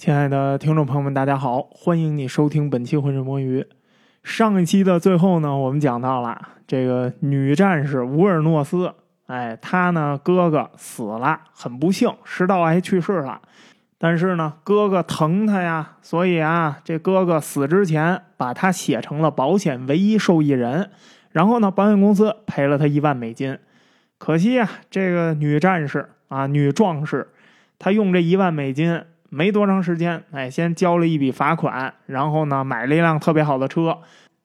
亲爱的听众朋友们，大家好，欢迎你收听本期《浑水摸鱼》。上一期的最后呢，我们讲到了这个女战士乌尔诺斯，哎，她呢哥哥死了，很不幸，食道癌去世了。但是呢，哥哥疼她呀，所以啊，这哥哥死之前把她写成了保险唯一受益人，然后呢，保险公司赔了她一万美金。可惜啊，这个女战士啊，女壮士，她用这一万美金。没多长时间，哎，先交了一笔罚款，然后呢，买了一辆特别好的车，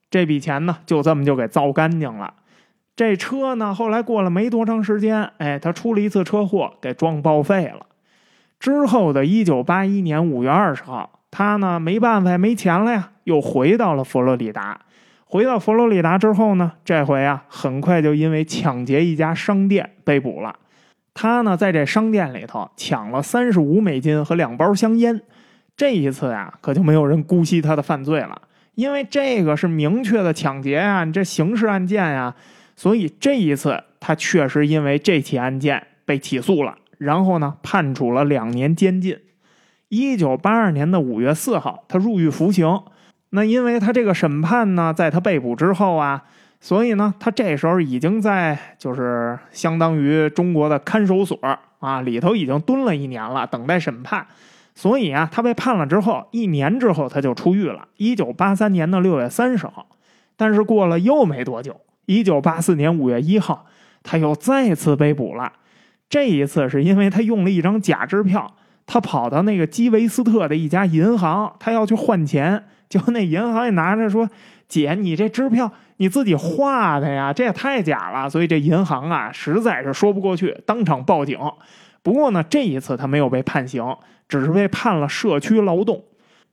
这笔钱呢，就这么就给造干净了。这车呢，后来过了没多长时间，哎，他出了一次车祸，给撞报废了。之后的一九八一年五月二十号，他呢没办法，没钱了呀，又回到了佛罗里达。回到佛罗里达之后呢，这回啊，很快就因为抢劫一家商店被捕了。他呢，在这商店里头抢了三十五美金和两包香烟。这一次呀，可就没有人姑息他的犯罪了，因为这个是明确的抢劫啊，你这刑事案件啊。所以这一次，他确实因为这起案件被起诉了，然后呢，判处了两年监禁。一九八二年的五月四号，他入狱服刑。那因为他这个审判呢，在他被捕之后啊。所以呢，他这时候已经在就是相当于中国的看守所啊里头已经蹲了一年了，等待审判。所以啊，他被判了之后，一年之后他就出狱了。一九八三年的六月三十号，但是过了又没多久，一九八四年五月一号，他又再次被捕了。这一次是因为他用了一张假支票，他跑到那个基维斯特的一家银行，他要去换钱，结果那银行也拿着说：“姐，你这支票。”你自己画的呀，这也太假了，所以这银行啊实在是说不过去，当场报警。不过呢，这一次他没有被判刑，只是被判了社区劳动。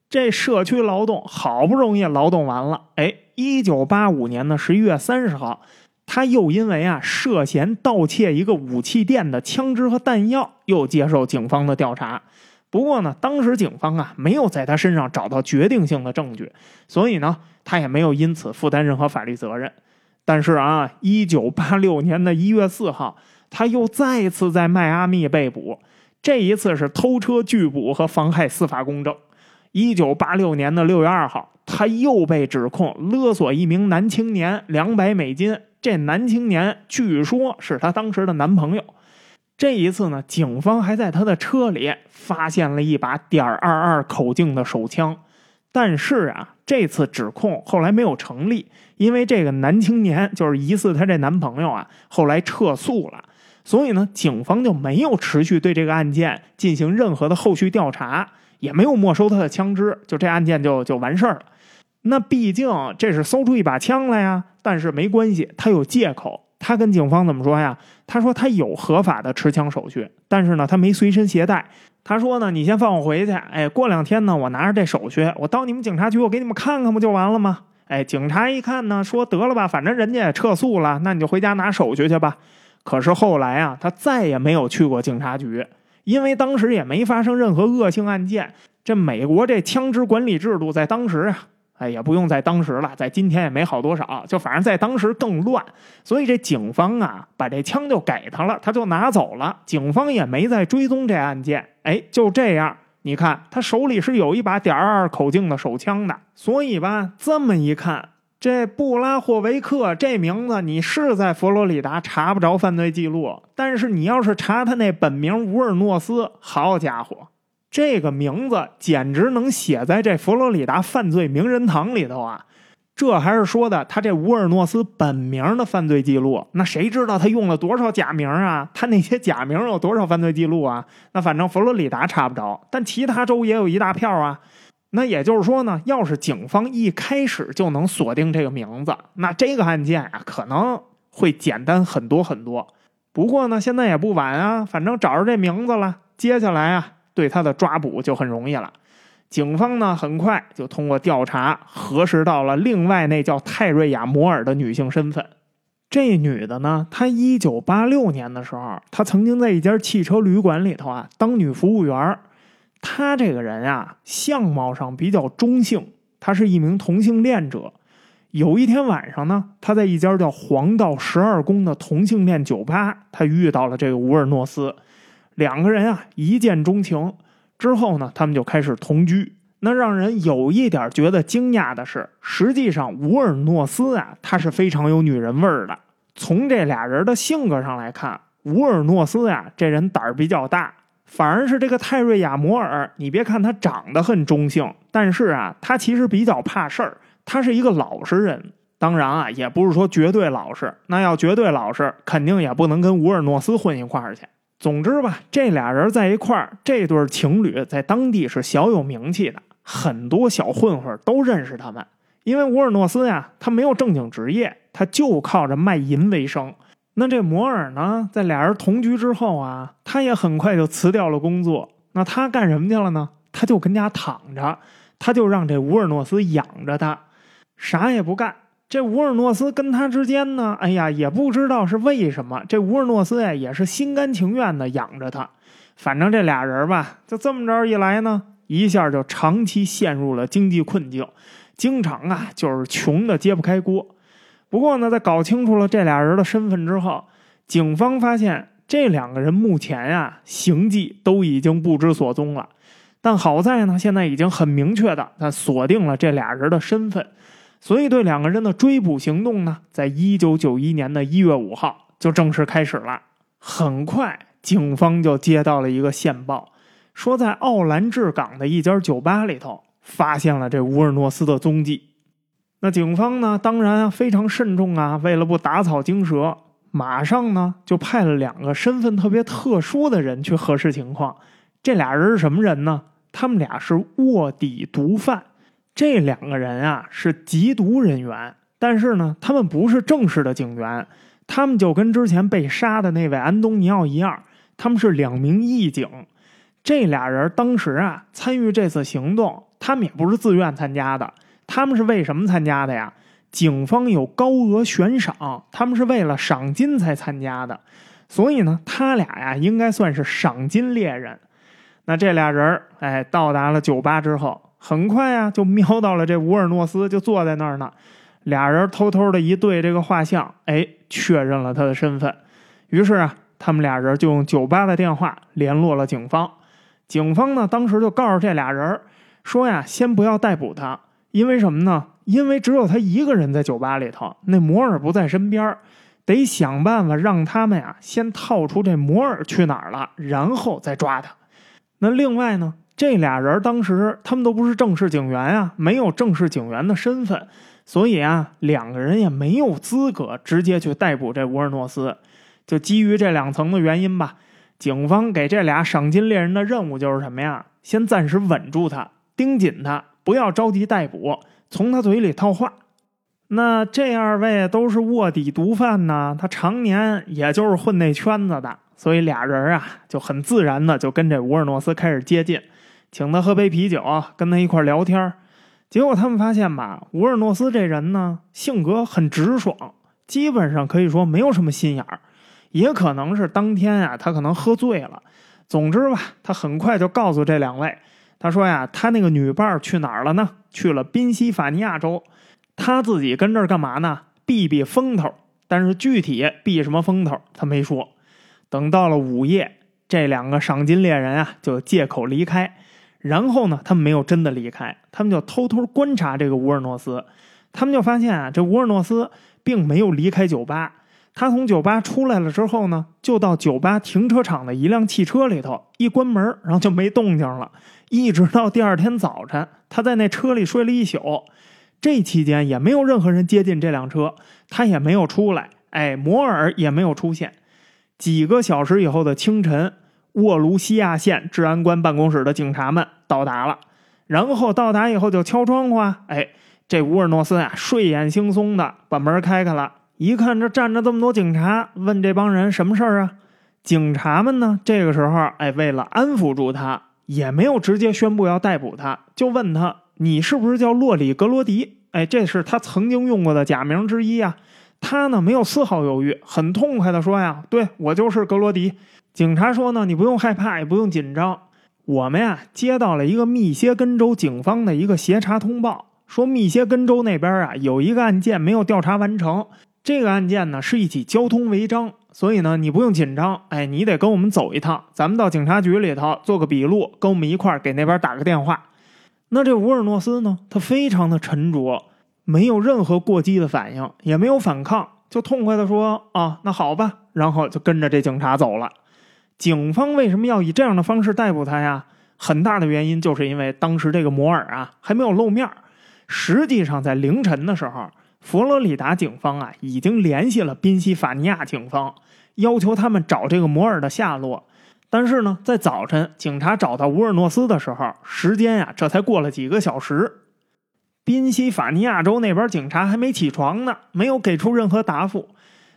这社区劳动好不容易劳动完了，哎，一九八五年的十一月三十号，他又因为啊涉嫌盗窃一个武器店的枪支和弹药，又接受警方的调查。不过呢，当时警方啊没有在他身上找到决定性的证据，所以呢。他也没有因此负担任何法律责任，但是啊，一九八六年的一月四号，他又再次在迈阿密被捕，这一次是偷车拒捕和妨害司法公正。一九八六年的六月二号，他又被指控勒索一名男青年两百美金，这男青年据说是他当时的男朋友。这一次呢，警方还在他的车里发现了一把点二二口径的手枪。但是啊，这次指控后来没有成立，因为这个男青年就是疑似他这男朋友啊，后来撤诉了，所以呢，警方就没有持续对这个案件进行任何的后续调查，也没有没收他的枪支，就这案件就就完事儿了。那毕竟这是搜出一把枪来呀，但是没关系，他有借口。他跟警方怎么说呀？他说他有合法的持枪手续，但是呢，他没随身携带。他说呢，你先放我回去，哎，过两天呢，我拿着这手续，我到你们警察局，我给你们看看不就完了吗？哎，警察一看呢，说得了吧，反正人家也撤诉了，那你就回家拿手续去吧。可是后来啊，他再也没有去过警察局，因为当时也没发生任何恶性案件。这美国这枪支管理制度在当时啊。哎，也不用在当时了，在今天也没好多少，就反正在当时更乱，所以这警方啊，把这枪就给他了，他就拿走了。警方也没再追踪这案件，哎，就这样，你看他手里是有一把点二口径的手枪的，所以吧，这么一看，这布拉霍维克这名字，你是在佛罗里达查不着犯罪记录，但是你要是查他那本名乌尔诺斯，好家伙！这个名字简直能写在这佛罗里达犯罪名人堂里头啊！这还是说的他这乌尔诺斯本名的犯罪记录，那谁知道他用了多少假名啊？他那些假名有多少犯罪记录啊？那反正佛罗里达查不着，但其他州也有一大票啊。那也就是说呢，要是警方一开始就能锁定这个名字，那这个案件啊可能会简单很多很多。不过呢，现在也不晚啊，反正找着这名字了，接下来啊。对他的抓捕就很容易了，警方呢很快就通过调查核实到了另外那叫泰瑞亚·摩尔的女性身份。这女的呢，她一九八六年的时候，她曾经在一家汽车旅馆里头啊当女服务员。她这个人啊，相貌上比较中性，她是一名同性恋者。有一天晚上呢，她在一家叫黄道十二宫的同性恋酒吧，她遇到了这个乌尔诺斯。两个人啊，一见钟情。之后呢，他们就开始同居。那让人有一点觉得惊讶的是，实际上乌尔诺斯啊，他是非常有女人味儿的。从这俩人的性格上来看，乌尔诺斯呀，这人胆儿比较大，反而是这个泰瑞亚摩尔，你别看他长得很中性，但是啊，他其实比较怕事儿，他是一个老实人。当然啊，也不是说绝对老实，那要绝对老实，肯定也不能跟乌尔诺斯混一块儿去。总之吧，这俩人在一块儿，这对情侣在当地是小有名气的。很多小混混都认识他们，因为乌尔诺斯呀，他没有正经职业，他就靠着卖淫为生。那这摩尔呢，在俩人同居之后啊，他也很快就辞掉了工作。那他干什么去了呢？他就跟家躺着，他就让这乌尔诺斯养着他，啥也不干。这乌尔诺斯跟他之间呢，哎呀，也不知道是为什么，这乌尔诺斯呀，也是心甘情愿的养着他。反正这俩人吧，就这么着一来呢。一下就长期陷入了经济困境，经常啊就是穷的揭不开锅。不过呢，在搞清楚了这俩人的身份之后，警方发现这两个人目前呀行迹都已经不知所踪了。但好在呢，现在已经很明确的，他锁定了这俩人的身份，所以对两个人的追捕行动呢，在一九九一年的一月五号就正式开始了。很快，警方就接到了一个线报。说在奥兰治港的一家酒吧里头发现了这乌尔诺斯的踪迹，那警方呢，当然非常慎重啊，为了不打草惊蛇，马上呢就派了两个身份特别特殊的人去核实情况。这俩人是什么人呢？他们俩是卧底毒贩。这两个人啊是缉毒人员，但是呢，他们不是正式的警员，他们就跟之前被杀的那位安东尼奥一样，他们是两名义警。这俩人当时啊，参与这次行动，他们也不是自愿参加的，他们是为什么参加的呀？警方有高额悬赏，他们是为了赏金才参加的，所以呢，他俩呀，应该算是赏金猎人。那这俩人哎，到达了酒吧之后，很快啊，就瞄到了这乌尔诺斯，就坐在那儿呢。俩人偷偷的一对这个画像，哎，确认了他的身份。于是啊，他们俩人就用酒吧的电话联络了警方。警方呢，当时就告诉这俩人说呀，先不要逮捕他，因为什么呢？因为只有他一个人在酒吧里头，那摩尔不在身边，得想办法让他们呀先套出这摩尔去哪儿了，然后再抓他。那另外呢，这俩人当时他们都不是正式警员啊，没有正式警员的身份，所以啊，两个人也没有资格直接去逮捕这乌尔诺斯。就基于这两层的原因吧。警方给这俩赏金猎人的任务就是什么呀？先暂时稳住他，盯紧他，不要着急逮捕，从他嘴里套话。那这二位都是卧底毒贩呢，他常年也就是混那圈子的，所以俩人啊就很自然的就跟这乌尔诺斯开始接近，请他喝杯啤酒，跟他一块聊天。结果他们发现吧，乌尔诺斯这人呢性格很直爽，基本上可以说没有什么心眼儿。也可能是当天啊，他可能喝醉了。总之吧，他很快就告诉这两位，他说呀，他那个女伴去哪儿了呢？去了宾夕法尼亚州，他自己跟这儿干嘛呢？避避风头。但是具体避什么风头，他没说。等到了午夜，这两个赏金猎人啊，就借口离开。然后呢，他们没有真的离开，他们就偷偷观察这个乌尔诺斯。他们就发现啊，这乌尔诺斯并没有离开酒吧。他从酒吧出来了之后呢，就到酒吧停车场的一辆汽车里头，一关门，然后就没动静了。一直到第二天早晨，他在那车里睡了一宿。这期间也没有任何人接近这辆车，他也没有出来。哎，摩尔也没有出现。几个小时以后的清晨，沃卢西亚县治安官办公室的警察们到达了。然后到达以后就敲窗户啊，哎，这乌尔诺斯啊，睡眼惺忪的把门开开了。一看这站着这么多警察，问这帮人什么事儿啊？警察们呢？这个时候，哎，为了安抚住他，也没有直接宣布要逮捕他，就问他：“你是不是叫洛里格罗迪？”哎，这是他曾经用过的假名之一啊。他呢，没有丝毫犹豫，很痛快的说：“呀，对我就是格罗迪。”警察说：“呢，你不用害怕，也不用紧张。我们呀，接到了一个密歇根州警方的一个协查通报，说密歇根州那边啊有一个案件没有调查完成。”这个案件呢是一起交通违章，所以呢，你不用紧张。哎，你得跟我们走一趟，咱们到警察局里头做个笔录，跟我们一块儿给那边打个电话。那这乌尔诺斯呢，他非常的沉着，没有任何过激的反应，也没有反抗，就痛快的说：“啊，那好吧。”然后就跟着这警察走了。警方为什么要以这样的方式逮捕他呀？很大的原因就是因为当时这个摩尔啊还没有露面。实际上，在凌晨的时候。佛罗里达警方啊，已经联系了宾夕法尼亚警方，要求他们找这个摩尔的下落。但是呢，在早晨警察找到乌尔诺斯的时候，时间呀，这才过了几个小时。宾夕法尼亚州那边警察还没起床呢，没有给出任何答复。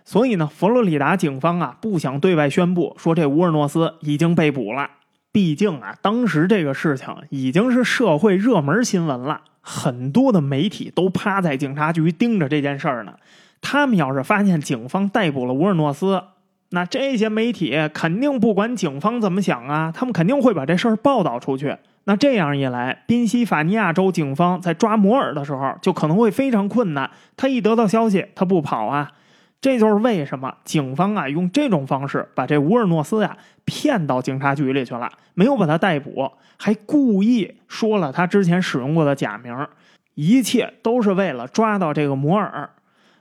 所以呢，佛罗里达警方啊，不想对外宣布说这乌尔诺斯已经被捕了。毕竟啊，当时这个事情已经是社会热门新闻了。很多的媒体都趴在警察局盯着这件事儿呢。他们要是发现警方逮捕了乌尔诺斯，那这些媒体肯定不管警方怎么想啊，他们肯定会把这事儿报道出去。那这样一来，宾夕法尼亚州警方在抓摩尔的时候就可能会非常困难。他一得到消息，他不跑啊。这就是为什么警方啊用这种方式把这乌尔诺斯呀骗到警察局里去了，没有把他逮捕。还故意说了他之前使用过的假名，一切都是为了抓到这个摩尔。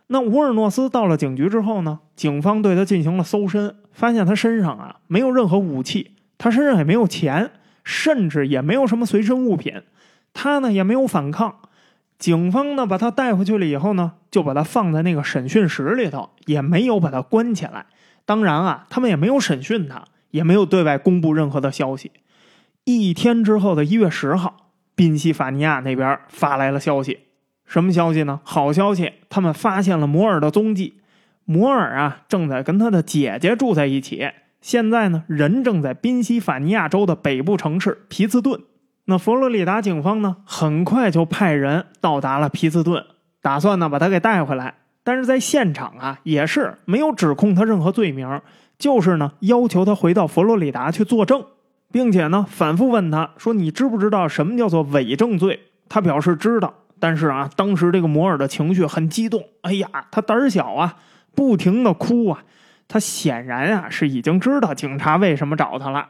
那乌尔诺斯到了警局之后呢？警方对他进行了搜身，发现他身上啊没有任何武器，他身上也没有钱，甚至也没有什么随身物品。他呢也没有反抗。警方呢把他带回去了以后呢，就把他放在那个审讯室里头，也没有把他关起来。当然啊，他们也没有审讯他，也没有对外公布任何的消息。一天之后的一月十号，宾夕法尼亚那边发来了消息，什么消息呢？好消息，他们发现了摩尔的踪迹。摩尔啊，正在跟他的姐姐住在一起。现在呢，人正在宾夕法尼亚州的北部城市皮茨顿。那佛罗里达警方呢，很快就派人到达了皮斯顿，打算呢把他给带回来。但是在现场啊，也是没有指控他任何罪名，就是呢要求他回到佛罗里达去作证。并且呢，反复问他说：“你知不知道什么叫做伪证罪？”他表示知道，但是啊，当时这个摩尔的情绪很激动，哎呀，他胆小啊，不停的哭啊。他显然啊是已经知道警察为什么找他了。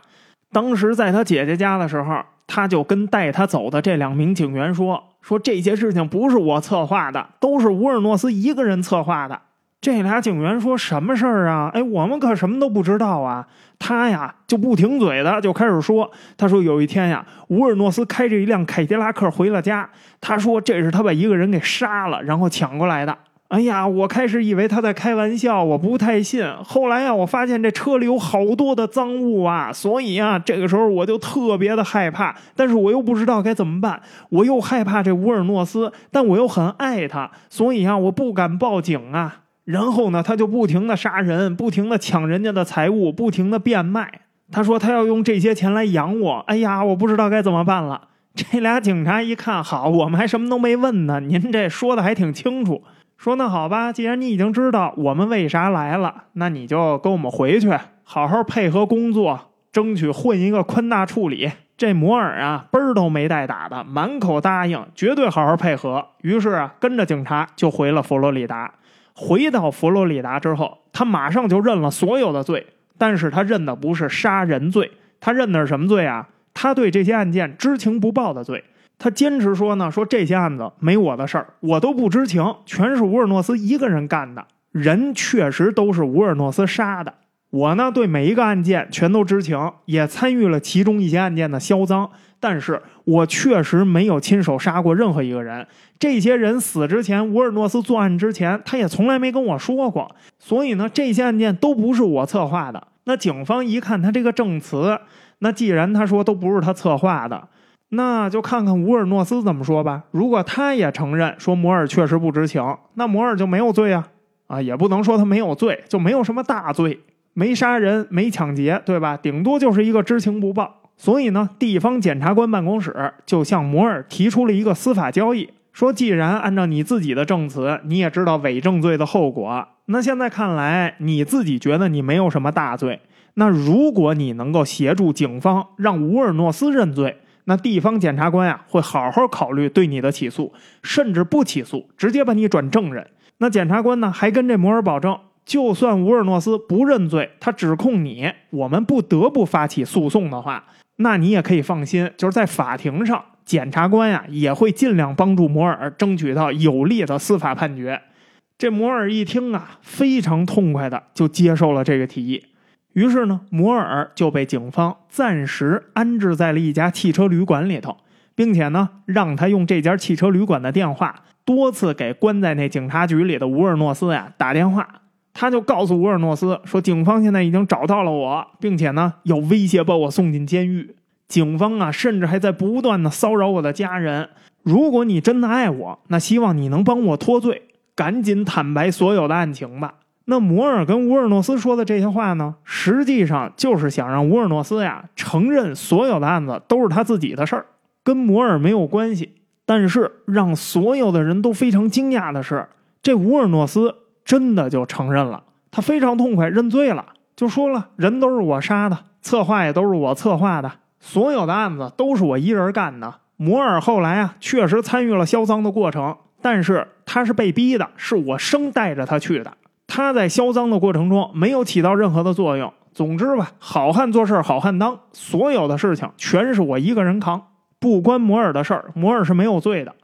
当时在他姐姐家的时候，他就跟带他走的这两名警员说：“说这些事情不是我策划的，都是乌尔诺斯一个人策划的。”这俩警员说什么事儿啊？哎，我们可什么都不知道啊！他呀就不停嘴的就开始说，他说有一天呀，乌尔诺斯开着一辆凯迪拉克回了家，他说这是他把一个人给杀了，然后抢过来的。哎呀，我开始以为他在开玩笑，我不太信。后来呀，我发现这车里有好多的赃物啊，所以啊，这个时候我就特别的害怕，但是我又不知道该怎么办，我又害怕这乌尔诺斯，但我又很爱他，所以啊，我不敢报警啊。然后呢，他就不停的杀人，不停的抢人家的财物，不停的变卖。他说他要用这些钱来养我。哎呀，我不知道该怎么办了。这俩警察一看，好，我们还什么都没问呢，您这说的还挺清楚。说那好吧，既然你已经知道我们为啥来了，那你就跟我们回去，好好配合工作，争取混一个宽大处理。这摩尔啊，嘣儿都没带打的，满口答应，绝对好好配合。于是啊，跟着警察就回了佛罗里达。回到佛罗里达之后，他马上就认了所有的罪，但是他认的不是杀人罪，他认的是什么罪啊？他对这些案件知情不报的罪。他坚持说呢，说这些案子没我的事儿，我都不知情，全是乌尔诺斯一个人干的，人确实都是乌尔诺斯杀的。我呢，对每一个案件全都知情，也参与了其中一些案件的销赃，但是我确实没有亲手杀过任何一个人。这些人死之前，乌尔诺斯作案之前，他也从来没跟我说过。所以呢，这些案件都不是我策划的。那警方一看他这个证词，那既然他说都不是他策划的，那就看看乌尔诺斯怎么说吧。如果他也承认说摩尔确实不知情，那摩尔就没有罪啊啊，也不能说他没有罪，就没有什么大罪。没杀人，没抢劫，对吧？顶多就是一个知情不报。所以呢，地方检察官办公室就向摩尔提出了一个司法交易，说既然按照你自己的证词，你也知道伪证罪的后果，那现在看来你自己觉得你没有什么大罪。那如果你能够协助警方让乌尔诺斯认罪，那地方检察官呀会好好考虑对你的起诉，甚至不起诉，直接把你转证人。那检察官呢还跟这摩尔保证。就算乌尔诺斯不认罪，他指控你，我们不得不发起诉讼的话，那你也可以放心，就是在法庭上，检察官呀也会尽量帮助摩尔争取到有利的司法判决。这摩尔一听啊，非常痛快的就接受了这个提议。于是呢，摩尔就被警方暂时安置在了一家汽车旅馆里头，并且呢，让他用这家汽车旅馆的电话多次给关在那警察局里的乌尔诺斯呀打电话。他就告诉乌尔诺斯说：“警方现在已经找到了我，并且呢，要威胁把我送进监狱。警方啊，甚至还在不断的骚扰我的家人。如果你真的爱我，那希望你能帮我脱罪，赶紧坦白所有的案情吧。”那摩尔跟乌尔诺斯说的这些话呢，实际上就是想让乌尔诺斯呀承认所有的案子都是他自己的事儿，跟摩尔没有关系。但是让所有的人都非常惊讶的是，这乌尔诺斯。真的就承认了，他非常痛快，认罪了，就说了人都是我杀的，策划也都是我策划的，所有的案子都是我一人干的。摩尔后来啊，确实参与了销赃的过程，但是他是被逼的，是我生带着他去的。他在销赃的过程中没有起到任何的作用。总之吧，好汉做事好汉当，所有的事情全是我一个人扛，不关摩尔的事儿，摩尔是没有罪的。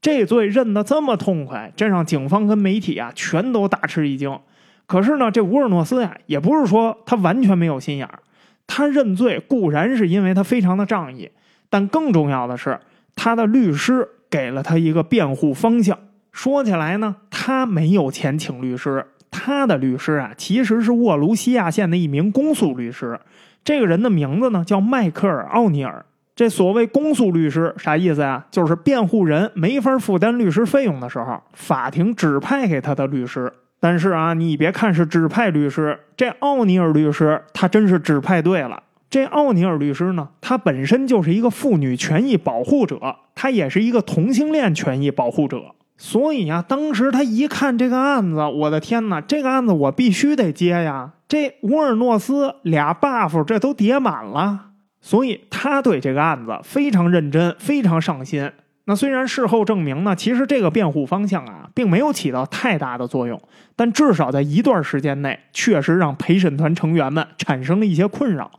这罪认得这么痛快，这让警方跟媒体啊全都大吃一惊。可是呢，这乌尔诺斯呀，也不是说他完全没有心眼儿。他认罪固然是因为他非常的仗义，但更重要的是，他的律师给了他一个辩护方向。说起来呢，他没有钱请律师，他的律师啊，其实是沃卢西亚县的一名公诉律师。这个人的名字呢，叫迈克尔·奥尼尔。这所谓公诉律师啥意思呀？就是辩护人没法负担律师费用的时候，法庭指派给他的律师。但是啊，你别看是指派律师，这奥尼尔律师他真是指派对了。这奥尼尔律师呢，他本身就是一个妇女权益保护者，他也是一个同性恋权益保护者。所以啊，当时他一看这个案子，我的天哪，这个案子我必须得接呀！这乌尔诺斯俩 buff 这都叠满了。所以他对这个案子非常认真，非常上心。那虽然事后证明呢，其实这个辩护方向啊，并没有起到太大的作用，但至少在一段时间内，确实让陪审团成员们产生了一些困扰。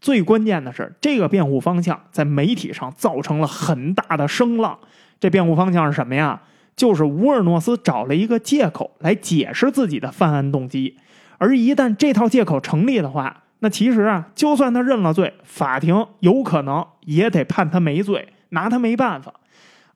最关键的是，这个辩护方向在媒体上造成了很大的声浪。这辩护方向是什么呀？就是乌尔诺斯找了一个借口来解释自己的犯案动机，而一旦这套借口成立的话。那其实啊，就算他认了罪，法庭有可能也得判他没罪，拿他没办法。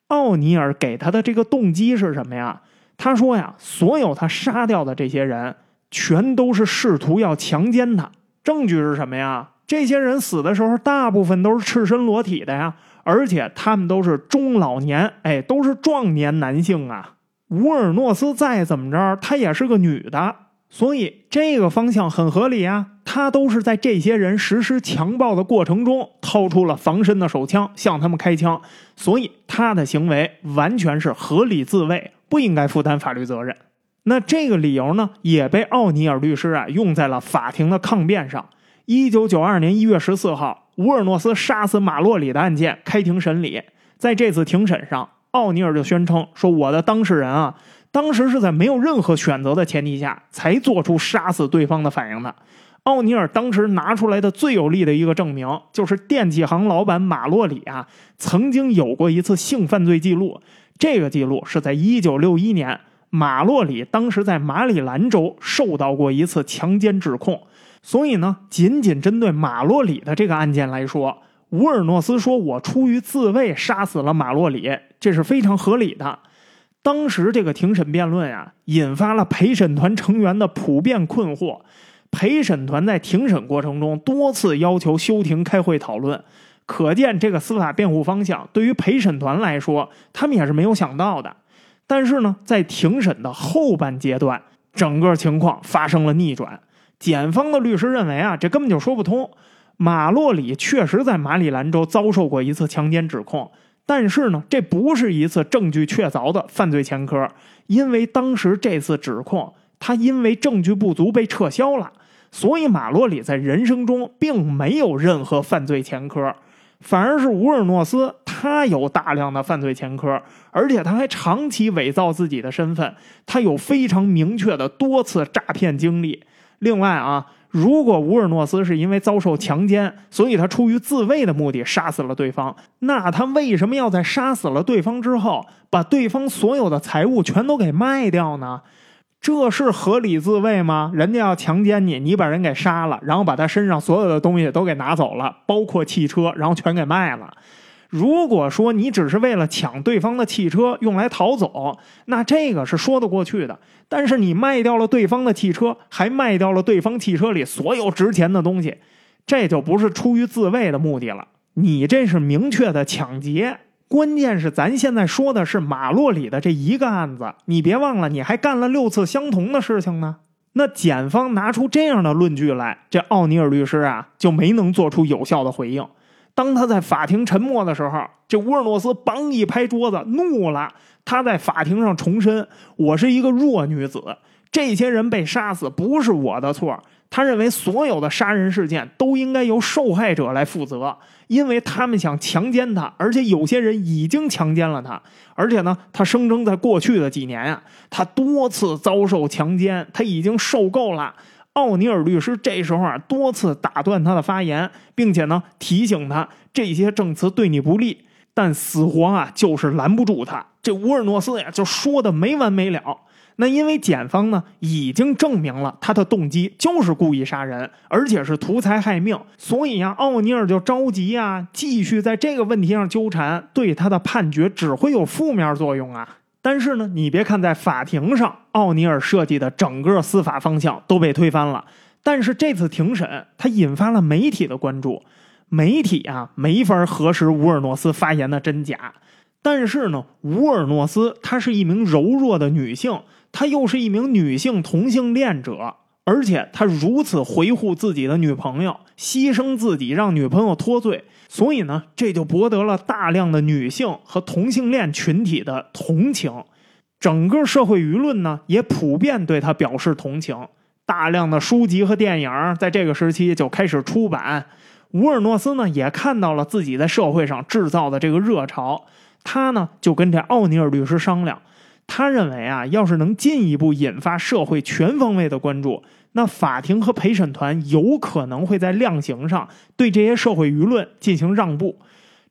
奥尼尔给他的这个动机是什么呀？他说呀，所有他杀掉的这些人，全都是试图要强奸他。证据是什么呀？这些人死的时候，大部分都是赤身裸体的呀，而且他们都是中老年，哎，都是壮年男性啊。乌尔诺斯再怎么着，她也是个女的。所以这个方向很合理啊，他都是在这些人实施强暴的过程中掏出了防身的手枪向他们开枪，所以他的行为完全是合理自卫，不应该负担法律责任。那这个理由呢，也被奥尼尔律师啊用在了法庭的抗辩上。一九九二年一月十四号，乌尔诺斯杀死马洛里的案件开庭审理，在这次庭审上，奥尼尔就宣称说：“我的当事人啊。”当时是在没有任何选择的前提下，才做出杀死对方的反应的。奥尼尔当时拿出来的最有力的一个证明，就是电器行老板马洛里啊，曾经有过一次性犯罪记录。这个记录是在1961年，马洛里当时在马里兰州受到过一次强奸指控。所以呢，仅仅针对马洛里的这个案件来说，乌尔诺斯说我出于自卫杀死了马洛里，这是非常合理的。当时这个庭审辩论啊，引发了陪审团成员的普遍困惑。陪审团在庭审过程中多次要求休庭开会讨论，可见这个司法辩护方向对于陪审团来说，他们也是没有想到的。但是呢，在庭审的后半阶段，整个情况发生了逆转。检方的律师认为啊，这根本就说不通。马洛里确实在马里兰州遭受过一次强奸指控。但是呢，这不是一次证据确凿的犯罪前科，因为当时这次指控他因为证据不足被撤销了，所以马洛里在人生中并没有任何犯罪前科，反而是乌尔诺斯，他有大量的犯罪前科，而且他还长期伪造自己的身份，他有非常明确的多次诈骗经历。另外啊，如果乌尔诺斯是因为遭受强奸，所以他出于自卫的目的杀死了对方，那他为什么要在杀死了对方之后，把对方所有的财物全都给卖掉呢？这是合理自卫吗？人家要强奸你，你把人给杀了，然后把他身上所有的东西都给拿走了，包括汽车，然后全给卖了。如果说你只是为了抢对方的汽车用来逃走，那这个是说得过去的。但是你卖掉了对方的汽车，还卖掉了对方汽车里所有值钱的东西，这就不是出于自卫的目的了，你这是明确的抢劫。关键是咱现在说的是马洛里的这一个案子，你别忘了，你还干了六次相同的事情呢。那检方拿出这样的论据来，这奥尼尔律师啊就没能做出有效的回应。当他在法庭沉默的时候，这乌尔诺斯梆一拍桌子，怒了。他在法庭上重申：“我是一个弱女子，这些人被杀死不是我的错。”他认为所有的杀人事件都应该由受害者来负责，因为他们想强奸他，而且有些人已经强奸了他。而且呢，他声称在过去的几年啊，他多次遭受强奸，他已经受够了。奥尼尔律师这时候啊，多次打断他的发言，并且呢提醒他这些证词对你不利，但死活啊就是拦不住他。这乌尔诺斯呀，就说的没完没了。那因为检方呢已经证明了他的动机就是故意杀人，而且是图财害命，所以呀，奥尼尔就着急呀，继续在这个问题上纠缠，对他的判决只会有负面作用啊。但是呢，你别看在法庭上，奥尼尔设计的整个司法方向都被推翻了，但是这次庭审他引发了媒体的关注，媒体啊没法核实乌尔诺斯发言的真假。但是呢，乌尔诺斯她是一名柔弱的女性。她又是一名女性同性恋者，而且他如此维护自己的女朋友，牺牲自己让女朋友脱罪，所以呢，这就博得了大量的女性和同性恋群体的同情。整个社会舆论呢，也普遍对他表示同情。大量的书籍和电影在这个时期就开始出版。乌尔诺斯呢，也看到了自己在社会上制造的这个热潮，他呢就跟这奥尼尔律师商量。他认为啊，要是能进一步引发社会全方位的关注，那法庭和陪审团有可能会在量刑上对这些社会舆论进行让步。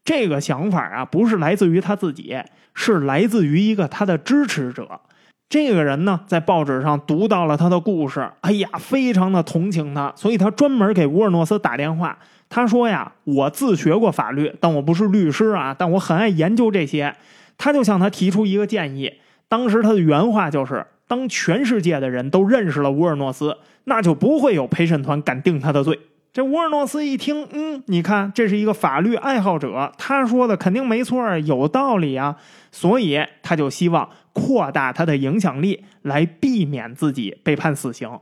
这个想法啊，不是来自于他自己，是来自于一个他的支持者。这个人呢，在报纸上读到了他的故事，哎呀，非常的同情他，所以他专门给乌尔诺斯打电话。他说呀：“我自学过法律，但我不是律师啊，但我很爱研究这些。”他就向他提出一个建议。当时他的原话就是：“当全世界的人都认识了乌尔诺斯，那就不会有陪审团敢定他的罪。”这沃尔诺斯一听，嗯，你看，这是一个法律爱好者，他说的肯定没错，有道理啊。所以他就希望扩大他的影响力，来避免自己被判死刑。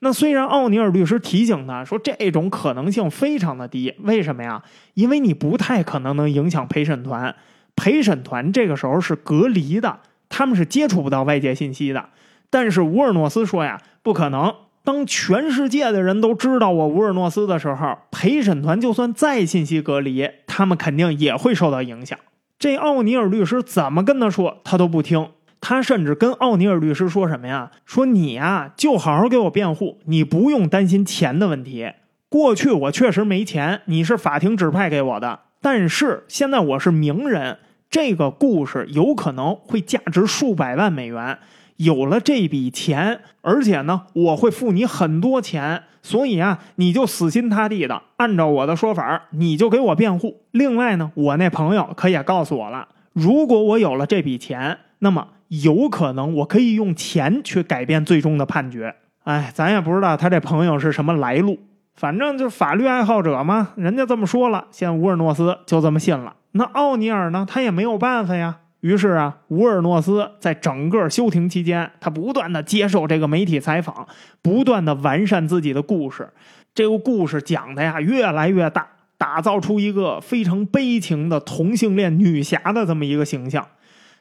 那虽然奥尼尔律师提醒他说，这种可能性非常的低，为什么呀？因为你不太可能能影响陪审团，陪审团这个时候是隔离的。他们是接触不到外界信息的，但是乌尔诺斯说呀，不可能。当全世界的人都知道我乌尔诺斯的时候，陪审团就算再信息隔离，他们肯定也会受到影响。这奥尼尔律师怎么跟他说，他都不听。他甚至跟奥尼尔律师说什么呀？说你呀，就好好给我辩护，你不用担心钱的问题。过去我确实没钱，你是法庭指派给我的，但是现在我是名人。这个故事有可能会价值数百万美元。有了这笔钱，而且呢，我会付你很多钱，所以啊，你就死心塌地的按照我的说法，你就给我辩护。另外呢，我那朋友可也告诉我了，如果我有了这笔钱，那么有可能我可以用钱去改变最终的判决。哎，咱也不知道他这朋友是什么来路，反正就是法律爱好者嘛，人家这么说了，现在乌尔诺斯就这么信了。那奥尼尔呢？他也没有办法呀。于是啊，乌尔诺斯在整个休庭期间，他不断的接受这个媒体采访，不断的完善自己的故事。这个故事讲的呀，越来越大，打造出一个非常悲情的同性恋女侠的这么一个形象。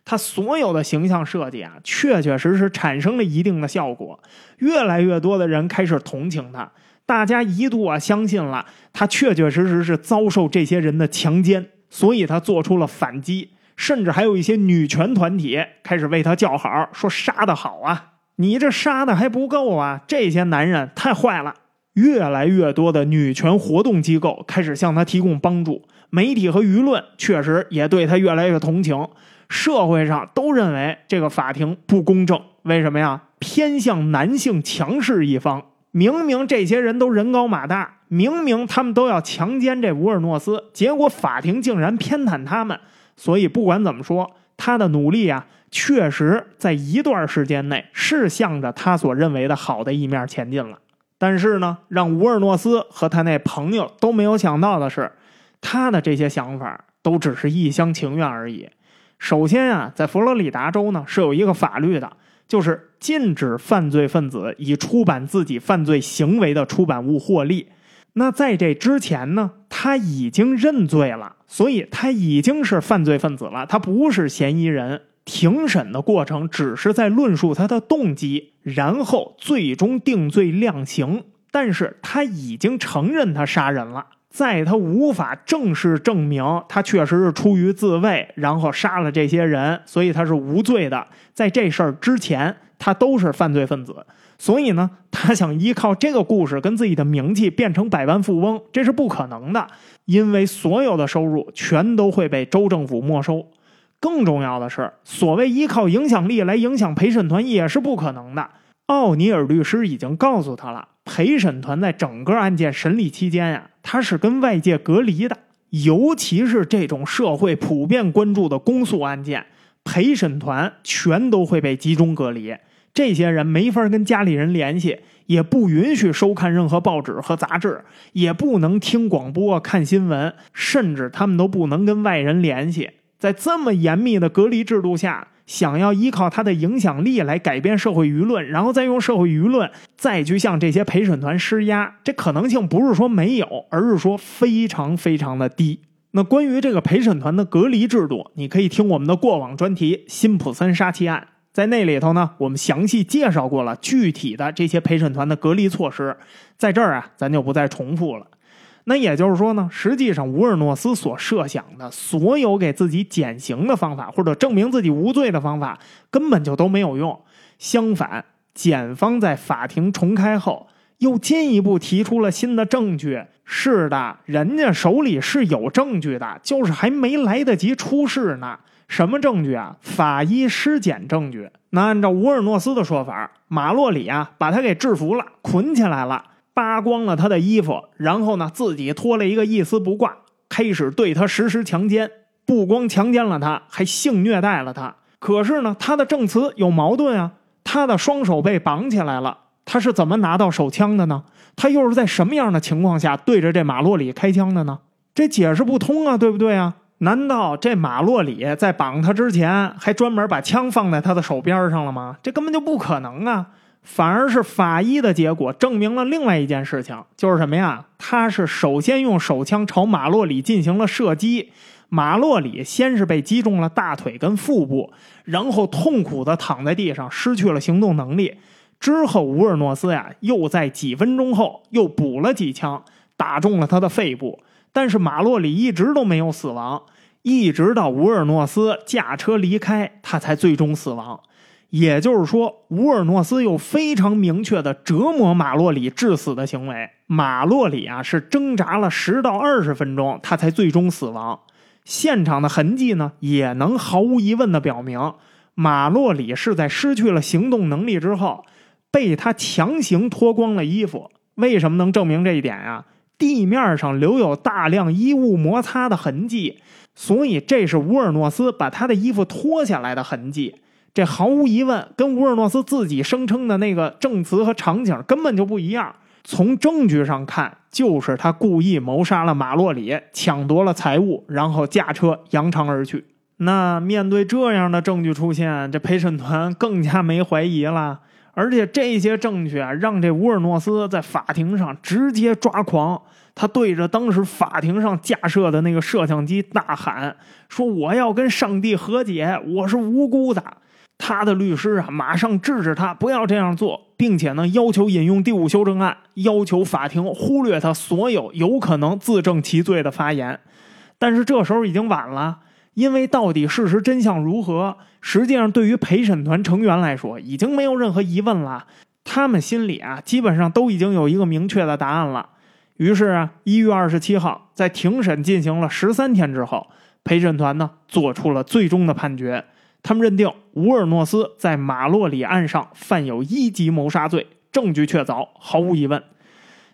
他所有的形象设计啊，确确实实产生了一定的效果。越来越多的人开始同情他。大家一度啊，相信了他确确实实是遭受这些人的强奸。所以他做出了反击，甚至还有一些女权团体开始为他叫好，说杀得好啊！你这杀的还不够啊！这些男人太坏了。越来越多的女权活动机构开始向他提供帮助，媒体和舆论确实也对他越来越同情。社会上都认为这个法庭不公正，为什么呀？偏向男性强势一方。明明这些人都人高马大，明明他们都要强奸这乌尔诺斯，结果法庭竟然偏袒他们。所以不管怎么说，他的努力啊，确实在一段时间内是向着他所认为的好的一面前进了。但是呢，让乌尔诺斯和他那朋友都没有想到的是，他的这些想法都只是一厢情愿而已。首先啊，在佛罗里达州呢是有一个法律的，就是禁止犯罪分子以出版自己犯罪行为的出版物获利。那在这之前呢，他已经认罪了，所以他已经是犯罪分子了，他不是嫌疑人。庭审的过程只是在论述他的动机，然后最终定罪量刑。但是他已经承认他杀人了，在他无法正式证明他确实是出于自卫，然后杀了这些人，所以他是无罪的。在这事儿之前，他都是犯罪分子。所以呢，他想依靠这个故事跟自己的名气变成百万富翁，这是不可能的，因为所有的收入全都会被州政府没收。更重要的是，所谓依靠影响力来影响陪审团也是不可能的。奥尼尔律师已经告诉他了，陪审团在整个案件审理期间呀，他是跟外界隔离的，尤其是这种社会普遍关注的公诉案件，陪审团全都会被集中隔离。这些人没法跟家里人联系，也不允许收看任何报纸和杂志，也不能听广播、看新闻，甚至他们都不能跟外人联系。在这么严密的隔离制度下，想要依靠他的影响力来改变社会舆论，然后再用社会舆论再去向这些陪审团施压，这可能性不是说没有，而是说非常非常的低。那关于这个陪审团的隔离制度，你可以听我们的过往专题《辛普森杀妻案》，在那里头呢，我们详细介绍过了具体的这些陪审团的隔离措施，在这儿啊，咱就不再重复了。那也就是说呢，实际上乌尔诺斯所设想的所有给自己减刑的方法，或者证明自己无罪的方法，根本就都没有用。相反，检方在法庭重开后，又进一步提出了新的证据。是的，人家手里是有证据的，就是还没来得及出示呢。什么证据啊？法医尸检证据。那按照乌尔诺斯的说法，马洛里啊，把他给制服了，捆起来了。扒光了他的衣服，然后呢，自己脱了一个一丝不挂，开始对他实施强奸。不光强奸了他，还性虐待了他。可是呢，他的证词有矛盾啊。他的双手被绑起来了，他是怎么拿到手枪的呢？他又是在什么样的情况下对着这马洛里开枪的呢？这解释不通啊，对不对啊？难道这马洛里在绑他之前还专门把枪放在他的手边上了吗？这根本就不可能啊！反而是法医的结果证明了另外一件事情，就是什么呀？他是首先用手枪朝马洛里进行了射击，马洛里先是被击中了大腿跟腹部，然后痛苦的躺在地上，失去了行动能力。之后，乌尔诺斯呀又在几分钟后又补了几枪，打中了他的肺部，但是马洛里一直都没有死亡，一直到乌尔诺斯驾车离开，他才最终死亡。也就是说，乌尔诺斯有非常明确的折磨马洛里致死的行为。马洛里啊，是挣扎了十到二十分钟，他才最终死亡。现场的痕迹呢，也能毫无疑问的表明，马洛里是在失去了行动能力之后，被他强行脱光了衣服。为什么能证明这一点啊？地面上留有大量衣物摩擦的痕迹，所以这是乌尔诺斯把他的衣服脱下来的痕迹。这毫无疑问跟乌尔诺斯自己声称的那个证词和场景根本就不一样。从证据上看，就是他故意谋杀了马洛里，抢夺了财物，然后驾车扬长而去。那面对这样的证据出现，这陪审团更加没怀疑了。而且这些证据啊，让这乌尔诺斯在法庭上直接抓狂。他对着当时法庭上架设的那个摄像机大喊：“说我要跟上帝和解，我是无辜的。”他的律师啊，马上制止他不要这样做，并且呢，要求引用第五修正案，要求法庭忽略他所有有可能自证其罪的发言。但是这时候已经晚了，因为到底事实真相如何，实际上对于陪审团成员来说已经没有任何疑问了。他们心里啊，基本上都已经有一个明确的答案了。于是啊，一月二十七号，在庭审进行了十三天之后，陪审团呢做出了最终的判决。他们认定乌尔诺斯在马洛里案上犯有一级谋杀罪，证据确凿，毫无疑问。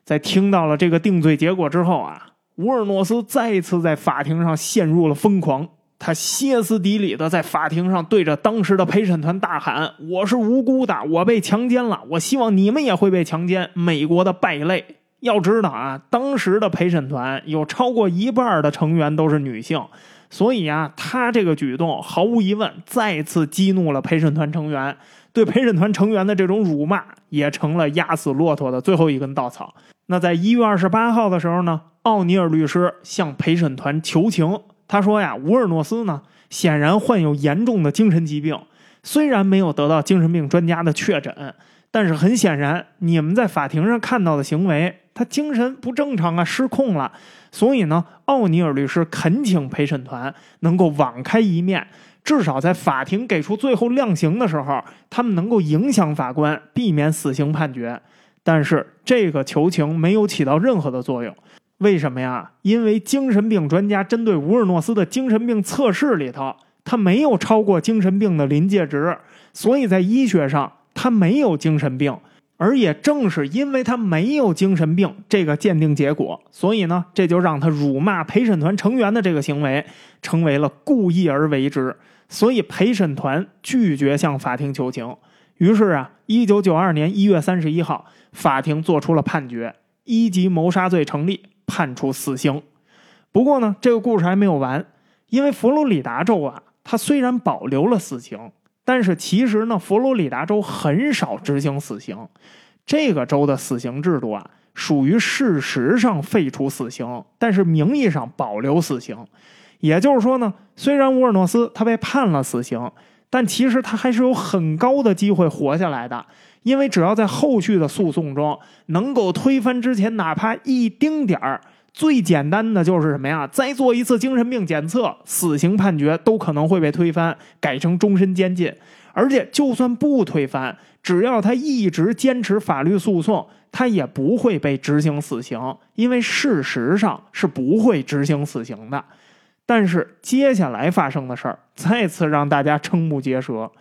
在听到了这个定罪结果之后啊。乌尔诺斯再一次在法庭上陷入了疯狂，他歇斯底里的在法庭上对着当时的陪审团大喊：“我是无辜的，我被强奸了，我希望你们也会被强奸，美国的败类！”要知道啊，当时的陪审团有超过一半的成员都是女性，所以啊，他这个举动毫无疑问再次激怒了陪审团成员，对陪审团成员的这种辱骂也成了压死骆驼的最后一根稻草。那在一月二十八号的时候呢？奥尼尔律师向陪审团求情，他说：“呀，乌尔诺斯呢，显然患有严重的精神疾病。虽然没有得到精神病专家的确诊，但是很显然，你们在法庭上看到的行为，他精神不正常啊，失控了。所以呢，奥尼尔律师恳请陪审团能够网开一面，至少在法庭给出最后量刑的时候，他们能够影响法官，避免死刑判决。但是这个求情没有起到任何的作用。”为什么呀？因为精神病专家针对乌尔诺斯的精神病测试里头，他没有超过精神病的临界值，所以在医学上他没有精神病。而也正是因为他没有精神病这个鉴定结果，所以呢，这就让他辱骂陪审团成员的这个行为成为了故意而为之。所以陪审团拒绝向法庭求情。于是啊，一九九二年一月三十一号，法庭作出了判决：一级谋杀罪成立。判处死刑。不过呢，这个故事还没有完，因为佛罗里达州啊，它虽然保留了死刑，但是其实呢，佛罗里达州很少执行死刑。这个州的死刑制度啊，属于事实上废除死刑，但是名义上保留死刑。也就是说呢，虽然乌尔诺斯他被判了死刑，但其实他还是有很高的机会活下来的。因为只要在后续的诉讼中能够推翻之前哪怕一丁点儿，最简单的就是什么呀？再做一次精神病检测，死刑判决都可能会被推翻，改成终身监禁。而且就算不推翻，只要他一直坚持法律诉讼，他也不会被执行死刑，因为事实上是不会执行死刑的。但是接下来发生的事儿，再次让大家瞠目结舌。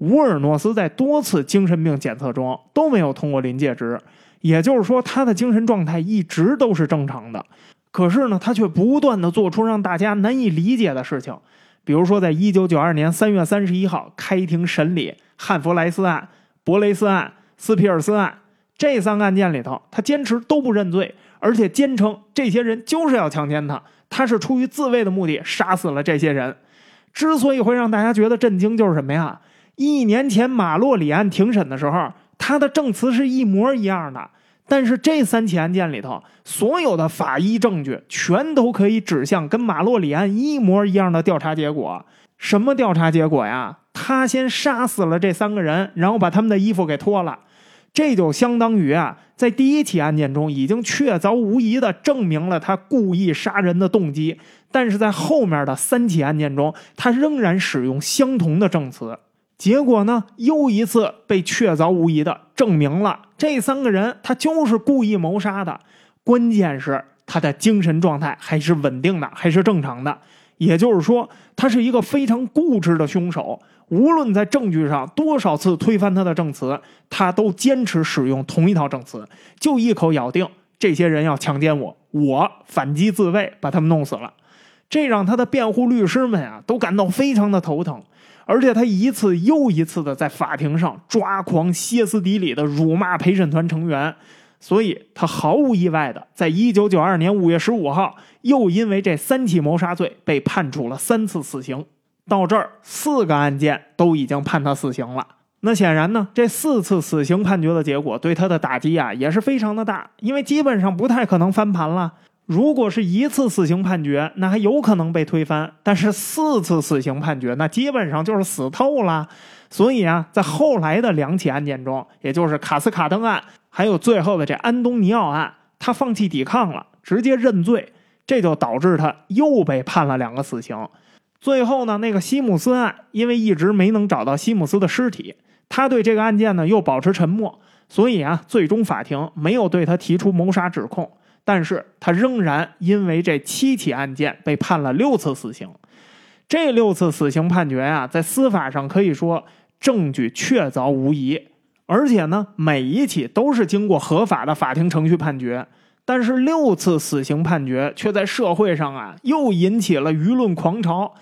乌尔诺斯在多次精神病检测中都没有通过临界值，也就是说，他的精神状态一直都是正常的。可是呢，他却不断的做出让大家难以理解的事情，比如说，在一九九二年三月三十一号开庭审理汉弗莱斯案、博雷斯案、斯皮尔斯案这三个案件里头，他坚持都不认罪，而且坚称这些人就是要强奸他，他是出于自卫的目的杀死了这些人。之所以会让大家觉得震惊，就是什么呀？一年前马洛里案庭审的时候，他的证词是一模一样的。但是这三起案件里头，所有的法医证据全都可以指向跟马洛里案一模一样的调查结果。什么调查结果呀？他先杀死了这三个人，然后把他们的衣服给脱了。这就相当于啊，在第一起案件中已经确凿无疑的证明了他故意杀人的动机，但是在后面的三起案件中，他仍然使用相同的证词。结果呢，又一次被确凿无疑的证明了这三个人他就是故意谋杀的。关键是他的精神状态还是稳定的，还是正常的。也就是说，他是一个非常固执的凶手。无论在证据上多少次推翻他的证词，他都坚持使用同一套证词，就一口咬定这些人要强奸我，我反击自卫，把他们弄死了。这让他的辩护律师们啊都感到非常的头疼。而且他一次又一次的在法庭上抓狂、歇斯底里的辱骂陪审团成员，所以他毫无意外的，在一九九二年五月十五号，又因为这三起谋杀罪被判处了三次死刑。到这儿，四个案件都已经判他死刑了。那显然呢，这四次死刑判决的结果对他的打击啊也是非常的大，因为基本上不太可能翻盘了。如果是一次死刑判决，那还有可能被推翻；但是四次死刑判决，那基本上就是死透了。所以啊，在后来的两起案件中，也就是卡斯卡登案，还有最后的这安东尼奥案，他放弃抵抗了，直接认罪。这就导致他又被判了两个死刑。最后呢，那个西姆斯案，因为一直没能找到西姆斯的尸体，他对这个案件呢又保持沉默，所以啊，最终法庭没有对他提出谋杀指控。但是他仍然因为这七起案件被判了六次死刑。这六次死刑判决啊，在司法上可以说证据确凿无疑，而且呢，每一起都是经过合法的法庭程序判决。但是六次死刑判决却在社会上啊，又引起了舆论狂潮，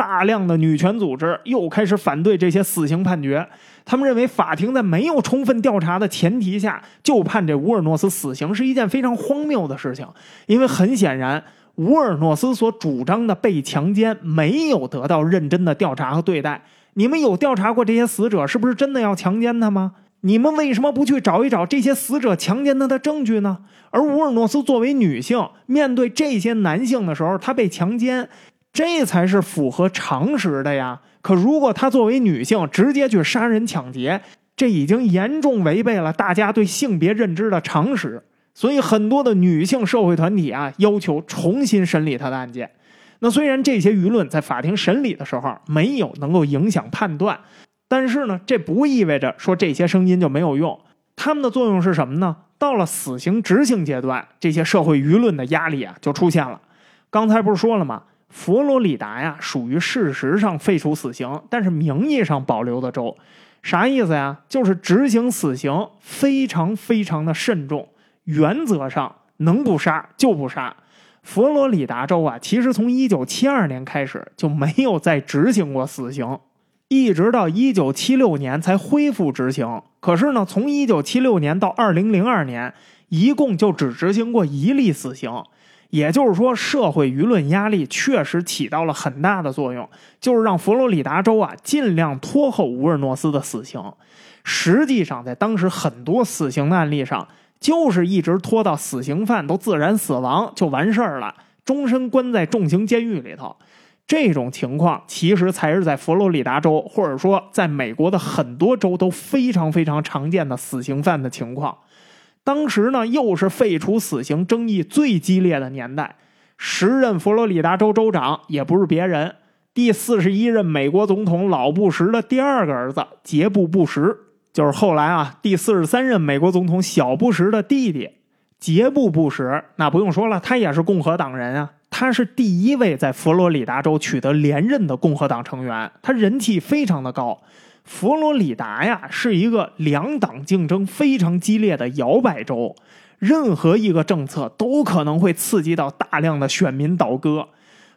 大量的女权组织又开始反对这些死刑判决。他们认为法庭在没有充分调查的前提下就判这乌尔诺斯死刑是一件非常荒谬的事情，因为很显然。乌尔诺斯所主张的被强奸没有得到认真的调查和对待。你们有调查过这些死者是不是真的要强奸他吗？你们为什么不去找一找这些死者强奸他的证据呢？而乌尔诺斯作为女性，面对这些男性的时候，她被强奸，这才是符合常识的呀。可如果她作为女性直接去杀人抢劫，这已经严重违背了大家对性别认知的常识。所以，很多的女性社会团体啊，要求重新审理他的案件。那虽然这些舆论在法庭审理的时候没有能够影响判断，但是呢，这不意味着说这些声音就没有用。他们的作用是什么呢？到了死刑执行阶段，这些社会舆论的压力啊就出现了。刚才不是说了吗？佛罗里达呀，属于事实上废除死刑，但是名义上保留的州。啥意思呀？就是执行死刑非常非常的慎重。原则上能不杀就不杀。佛罗里达州啊，其实从1972年开始就没有再执行过死刑，一直到1976年才恢复执行。可是呢，从1976年到2002年，一共就只执行过一例死刑。也就是说，社会舆论压力确实起到了很大的作用，就是让佛罗里达州啊尽量拖后乌尔诺斯的死刑。实际上，在当时很多死刑的案例上。就是一直拖到死刑犯都自然死亡就完事儿了，终身关在重刑监狱里头。这种情况其实才是在佛罗里达州，或者说在美国的很多州都非常非常常见的死刑犯的情况。当时呢，又是废除死刑争议最激烈的年代。时任佛罗里达州州长也不是别人，第四十一任美国总统老布什的第二个儿子杰布·布什。就是后来啊，第四十三任美国总统小布什的弟弟杰布·布什，那不用说了，他也是共和党人啊。他是第一位在佛罗里达州取得连任的共和党成员，他人气非常的高。佛罗里达呀，是一个两党竞争非常激烈的摇摆州，任何一个政策都可能会刺激到大量的选民倒戈。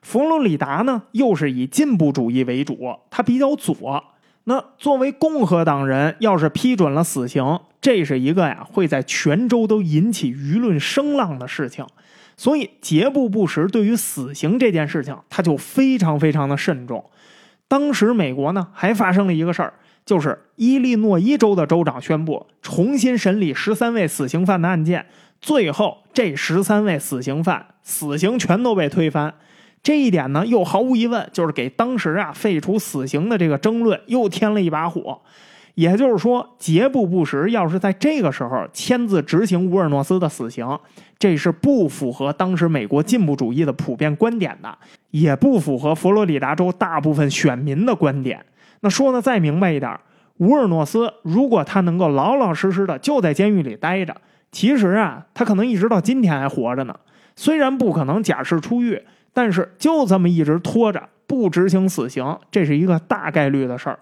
佛罗里达呢，又是以进步主义为主，它比较左。那作为共和党人，要是批准了死刑，这是一个呀会在全州都引起舆论声浪的事情。所以杰布·布什对于死刑这件事情，他就非常非常的慎重。当时美国呢还发生了一个事儿，就是伊利诺伊州的州长宣布重新审理十三位死刑犯的案件，最后这十三位死刑犯死刑全都被推翻。这一点呢，又毫无疑问就是给当时啊废除死刑的这个争论又添了一把火。也就是说，杰布·布什要是在这个时候签字执行乌尔诺斯的死刑，这是不符合当时美国进步主义的普遍观点的，也不符合佛罗里达州大部分选民的观点。那说的再明白一点，乌尔诺斯如果他能够老老实实的就在监狱里待着，其实啊，他可能一直到今天还活着呢。虽然不可能假释出狱。但是就这么一直拖着不执行死刑，这是一个大概率的事儿。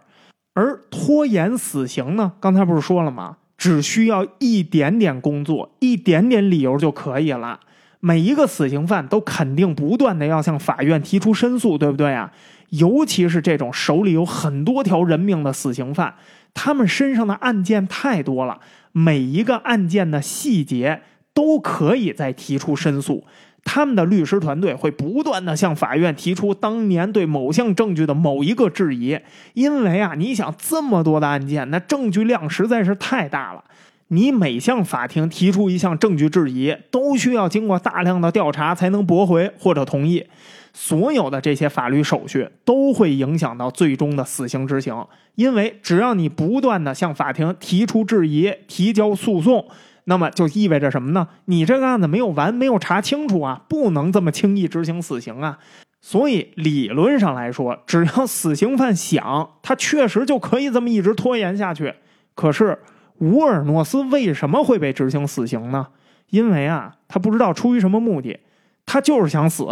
而拖延死刑呢，刚才不是说了吗？只需要一点点工作，一点点理由就可以了。每一个死刑犯都肯定不断的要向法院提出申诉，对不对啊？尤其是这种手里有很多条人命的死刑犯，他们身上的案件太多了，每一个案件的细节都可以再提出申诉。他们的律师团队会不断的向法院提出当年对某项证据的某一个质疑，因为啊，你想这么多的案件，那证据量实在是太大了。你每向法庭提出一项证据质疑，都需要经过大量的调查才能驳回或者同意。所有的这些法律手续都会影响到最终的死刑执行，因为只要你不断的向法庭提出质疑、提交诉讼。那么就意味着什么呢？你这个案子没有完，没有查清楚啊，不能这么轻易执行死刑啊。所以理论上来说，只要死刑犯想，他确实就可以这么一直拖延下去。可是乌尔诺斯为什么会被执行死刑呢？因为啊，他不知道出于什么目的，他就是想死。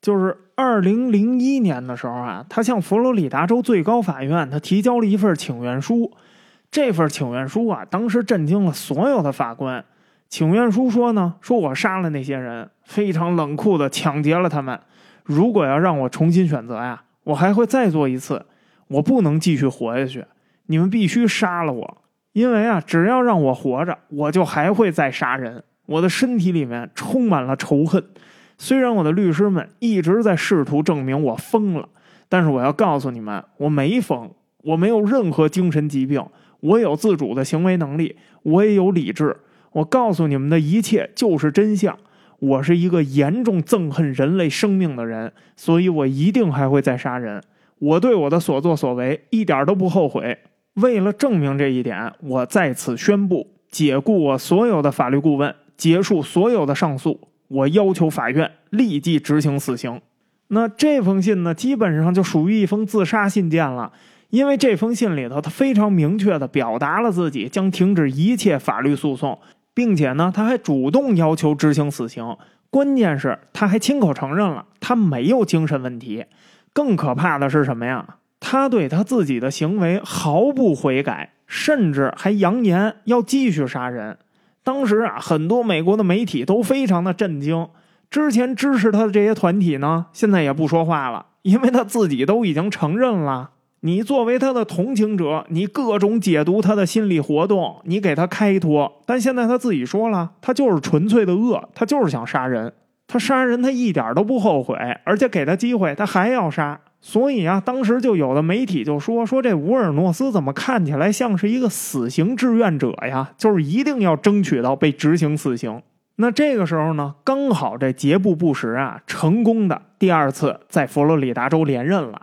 就是二零零一年的时候啊，他向佛罗里达州最高法院，他提交了一份请愿书。这份请愿书啊，当时震惊了所有的法官。请愿书说呢，说我杀了那些人，非常冷酷的抢劫了他们。如果要让我重新选择呀，我还会再做一次。我不能继续活下去，你们必须杀了我，因为啊，只要让我活着，我就还会再杀人。我的身体里面充满了仇恨。虽然我的律师们一直在试图证明我疯了，但是我要告诉你们，我没疯，我没有任何精神疾病，我有自主的行为能力，我也有理智。我告诉你们的一切就是真相。我是一个严重憎恨人类生命的人，所以我一定还会再杀人。我对我的所作所为一点都不后悔。为了证明这一点，我在此宣布解雇我所有的法律顾问，结束所有的上诉。我要求法院立即执行死刑。那这封信呢，基本上就属于一封自杀信件了，因为这封信里头，他非常明确的表达了自己将停止一切法律诉讼，并且呢，他还主动要求执行死刑。关键是，他还亲口承认了他没有精神问题。更可怕的是什么呀？他对他自己的行为毫不悔改，甚至还扬言要继续杀人。当时啊，很多美国的媒体都非常的震惊。之前支持他的这些团体呢，现在也不说话了，因为他自己都已经承认了。你作为他的同情者，你各种解读他的心理活动，你给他开脱。但现在他自己说了，他就是纯粹的恶，他就是想杀人。他杀人，他一点都不后悔，而且给他机会，他还要杀。所以啊，当时就有的媒体就说说这乌尔诺斯怎么看起来像是一个死刑志愿者呀？就是一定要争取到被执行死刑。那这个时候呢，刚好这杰布·布什啊，成功的第二次在佛罗里达州连任了。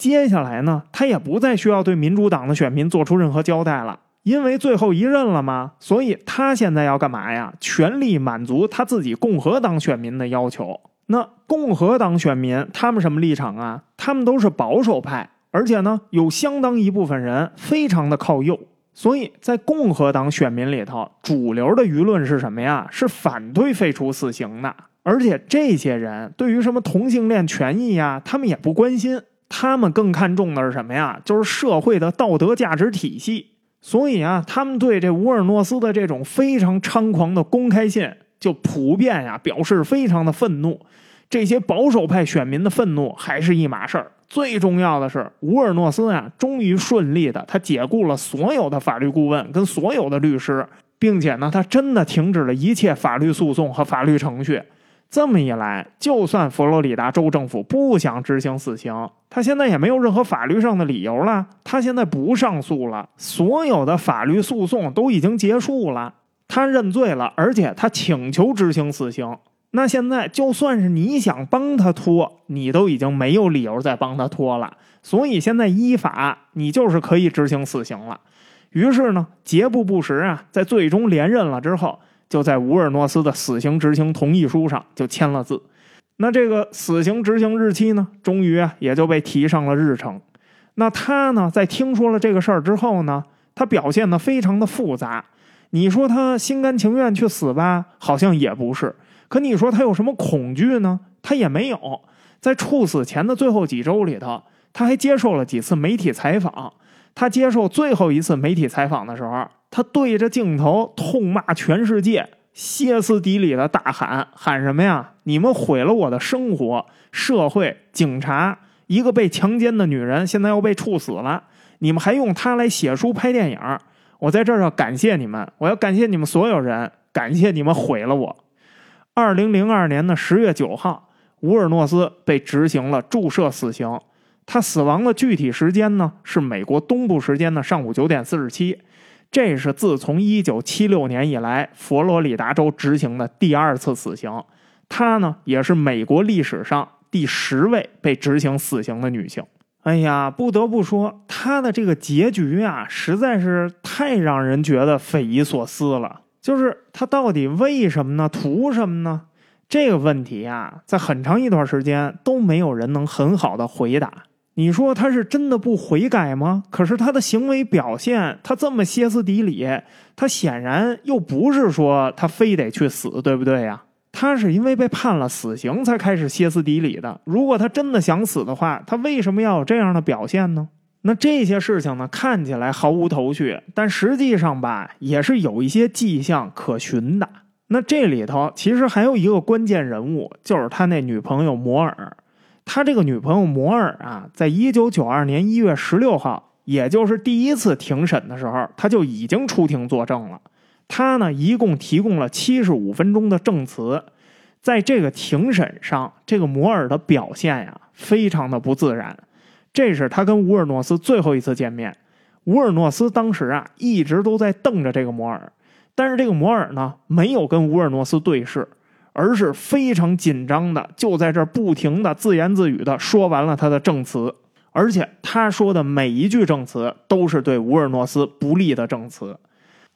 接下来呢，他也不再需要对民主党的选民做出任何交代了，因为最后一任了嘛。所以他现在要干嘛呀？全力满足他自己共和党选民的要求。那共和党选民他们什么立场啊？他们都是保守派，而且呢，有相当一部分人非常的靠右。所以在共和党选民里头，主流的舆论是什么呀？是反对废除死刑的。而且这些人对于什么同性恋权益呀，他们也不关心，他们更看重的是什么呀？就是社会的道德价值体系。所以啊，他们对这乌尔诺斯的这种非常猖狂的公开信，就普遍呀表示非常的愤怒。这些保守派选民的愤怒还是一码事儿。最重要的是，乌尔诺斯啊，终于顺利的他解雇了所有的法律顾问跟所有的律师，并且呢，他真的停止了一切法律诉讼和法律程序。这么一来，就算佛罗里达州政府不想执行死刑，他现在也没有任何法律上的理由了。他现在不上诉了，所有的法律诉讼都已经结束了。他认罪了，而且他请求执行死刑。那现在就算是你想帮他拖，你都已经没有理由再帮他拖了。所以现在依法，你就是可以执行死刑了。于是呢，杰布·布什啊，在最终连任了之后，就在乌尔诺斯的死刑执行同意书上就签了字。那这个死刑执行日期呢，终于啊也就被提上了日程。那他呢，在听说了这个事儿之后呢，他表现的非常的复杂。你说他心甘情愿去死吧，好像也不是。可你说他有什么恐惧呢？他也没有。在处死前的最后几周里头，他还接受了几次媒体采访。他接受最后一次媒体采访的时候，他对着镜头痛骂全世界，歇斯底里的大喊：“喊什么呀？你们毁了我的生活！社会、警察，一个被强奸的女人现在要被处死了，你们还用她来写书、拍电影？我在这儿要感谢你们，我要感谢你们所有人，感谢你们毁了我。”二零零二年的十月九号，乌尔诺斯被执行了注射死刑。他死亡的具体时间呢，是美国东部时间的上午九点四十七。这是自从一九七六年以来，佛罗里达州执行的第二次死刑。她呢，也是美国历史上第十位被执行死刑的女性。哎呀，不得不说，她的这个结局啊，实在是太让人觉得匪夷所思了。就是她到底为什么呢？图什么呢？这个问题啊，在很长一段时间都没有人能很好的回答。你说他是真的不悔改吗？可是他的行为表现，他这么歇斯底里，他显然又不是说他非得去死，对不对呀？他是因为被判了死刑才开始歇斯底里的。如果他真的想死的话，他为什么要有这样的表现呢？那这些事情呢，看起来毫无头绪，但实际上吧，也是有一些迹象可循的。那这里头其实还有一个关键人物，就是他那女朋友摩尔。他这个女朋友摩尔啊，在一九九二年一月十六号，也就是第一次庭审的时候，他就已经出庭作证了。他呢，一共提供了七十五分钟的证词。在这个庭审上，这个摩尔的表现呀，非常的不自然。这是他跟乌尔诺斯最后一次见面。乌尔诺斯当时啊，一直都在瞪着这个摩尔。但是这个摩尔呢，没有跟乌尔诺斯对视，而是非常紧张的，就在这儿不停的自言自语的说完了他的证词，而且他说的每一句证词都是对乌尔诺斯不利的证词。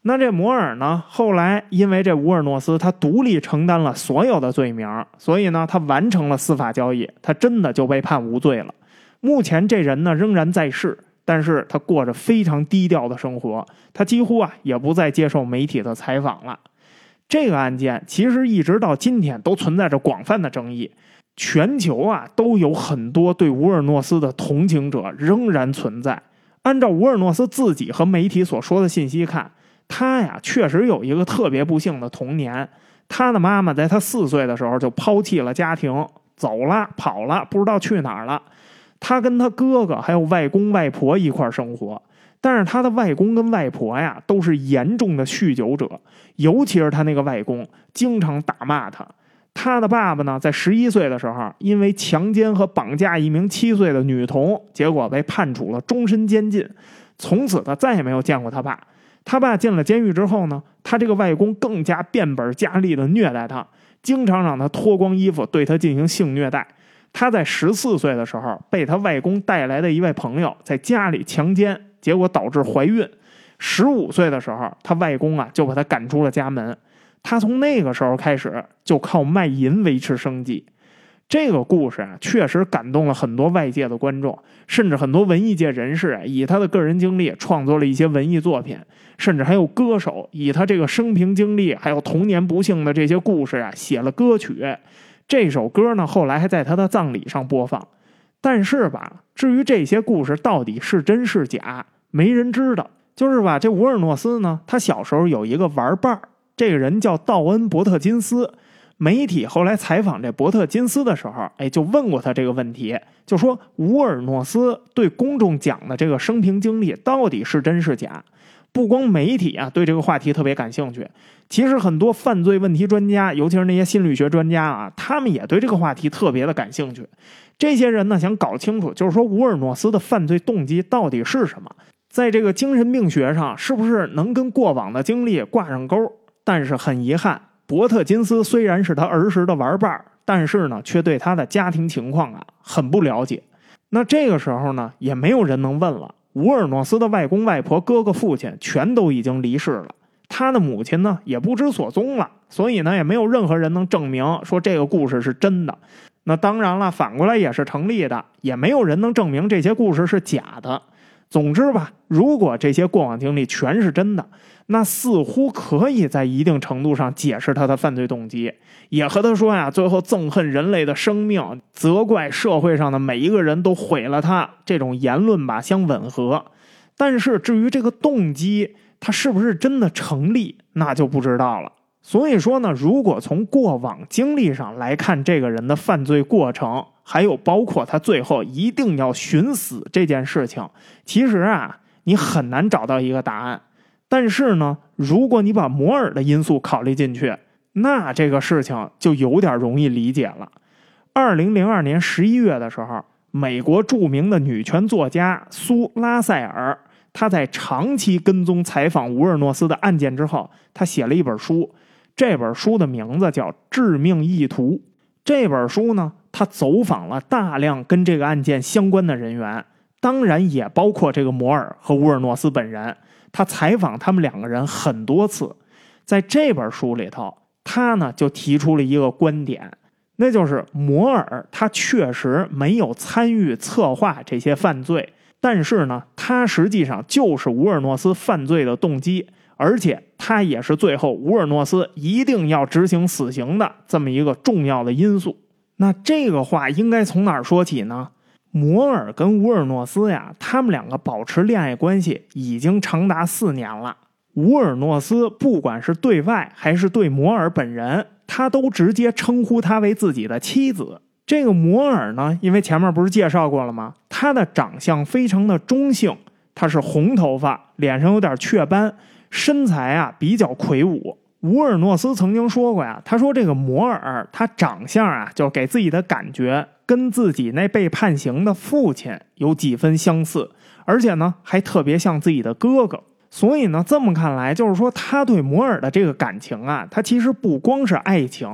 那这摩尔呢，后来因为这乌尔诺斯他独立承担了所有的罪名，所以呢，他完成了司法交易，他真的就被判无罪了。目前这人呢，仍然在世。但是他过着非常低调的生活，他几乎啊也不再接受媒体的采访了。这个案件其实一直到今天都存在着广泛的争议，全球啊都有很多对乌尔诺斯的同情者仍然存在。按照乌尔诺斯自己和媒体所说的信息看，他呀确实有一个特别不幸的童年。他的妈妈在他四岁的时候就抛弃了家庭，走了，跑了，不知道去哪儿了。他跟他哥哥还有外公外婆一块生活，但是他的外公跟外婆呀都是严重的酗酒者，尤其是他那个外公经常打骂他。他的爸爸呢，在十一岁的时候，因为强奸和绑架一名七岁的女童，结果被判处了终身监禁。从此他再也没有见过他爸。他爸进了监狱之后呢，他这个外公更加变本加厉的虐待他，经常让他脱光衣服对他进行性虐待。他在十四岁的时候被他外公带来的一位朋友在家里强奸，结果导致怀孕。十五岁的时候，他外公啊就把他赶出了家门。他从那个时候开始就靠卖淫维持生计。这个故事啊，确实感动了很多外界的观众，甚至很多文艺界人士啊，以他的个人经历创作了一些文艺作品，甚至还有歌手以他这个生平经历还有童年不幸的这些故事啊写了歌曲。这首歌呢，后来还在他的葬礼上播放。但是吧，至于这些故事到底是真是假，没人知道。就是吧，这乌尔诺斯呢，他小时候有一个玩伴儿，这个人叫道恩·伯特金斯。媒体后来采访这伯特金斯的时候，哎，就问过他这个问题，就说乌尔诺斯对公众讲的这个生平经历到底是真是假？不光媒体啊对这个话题特别感兴趣，其实很多犯罪问题专家，尤其是那些心理学专家啊，他们也对这个话题特别的感兴趣。这些人呢想搞清楚，就是说乌尔诺斯的犯罪动机到底是什么，在这个精神病学上是不是能跟过往的经历挂上钩？但是很遗憾，伯特金斯虽然是他儿时的玩伴，但是呢却对他的家庭情况啊很不了解。那这个时候呢，也没有人能问了。乌尔诺斯的外公外婆、哥哥、父亲全都已经离世了，他的母亲呢也不知所踪了，所以呢也没有任何人能证明说这个故事是真的。那当然了，反过来也是成立的，也没有人能证明这些故事是假的。总之吧，如果这些过往经历全是真的，那似乎可以在一定程度上解释他的犯罪动机，也和他说呀，最后憎恨人类的生命，责怪社会上的每一个人都毁了他这种言论吧相吻合。但是至于这个动机，他是不是真的成立，那就不知道了。所以说呢，如果从过往经历上来看，这个人的犯罪过程。还有包括他最后一定要寻死这件事情，其实啊，你很难找到一个答案。但是呢，如果你把摩尔的因素考虑进去，那这个事情就有点容易理解了。二零零二年十一月的时候，美国著名的女权作家苏拉塞尔，她在长期跟踪采访乌尔诺斯的案件之后，她写了一本书，这本书的名字叫《致命意图》。这本书呢。他走访了大量跟这个案件相关的人员，当然也包括这个摩尔和乌尔诺斯本人。他采访他们两个人很多次，在这本书里头，他呢就提出了一个观点，那就是摩尔他确实没有参与策划这些犯罪，但是呢，他实际上就是乌尔诺斯犯罪的动机，而且他也是最后乌尔诺斯一定要执行死刑的这么一个重要的因素。那这个话应该从哪儿说起呢？摩尔跟乌尔诺斯呀，他们两个保持恋爱关系已经长达四年了。乌尔诺斯不管是对外还是对摩尔本人，他都直接称呼她为自己的妻子。这个摩尔呢，因为前面不是介绍过了吗？他的长相非常的中性，他是红头发，脸上有点雀斑，身材啊比较魁梧。乌尔诺斯曾经说过呀，他说这个摩尔他长相啊，就给自己的感觉跟自己那被判刑的父亲有几分相似，而且呢还特别像自己的哥哥。所以呢，这么看来，就是说他对摩尔的这个感情啊，他其实不光是爱情，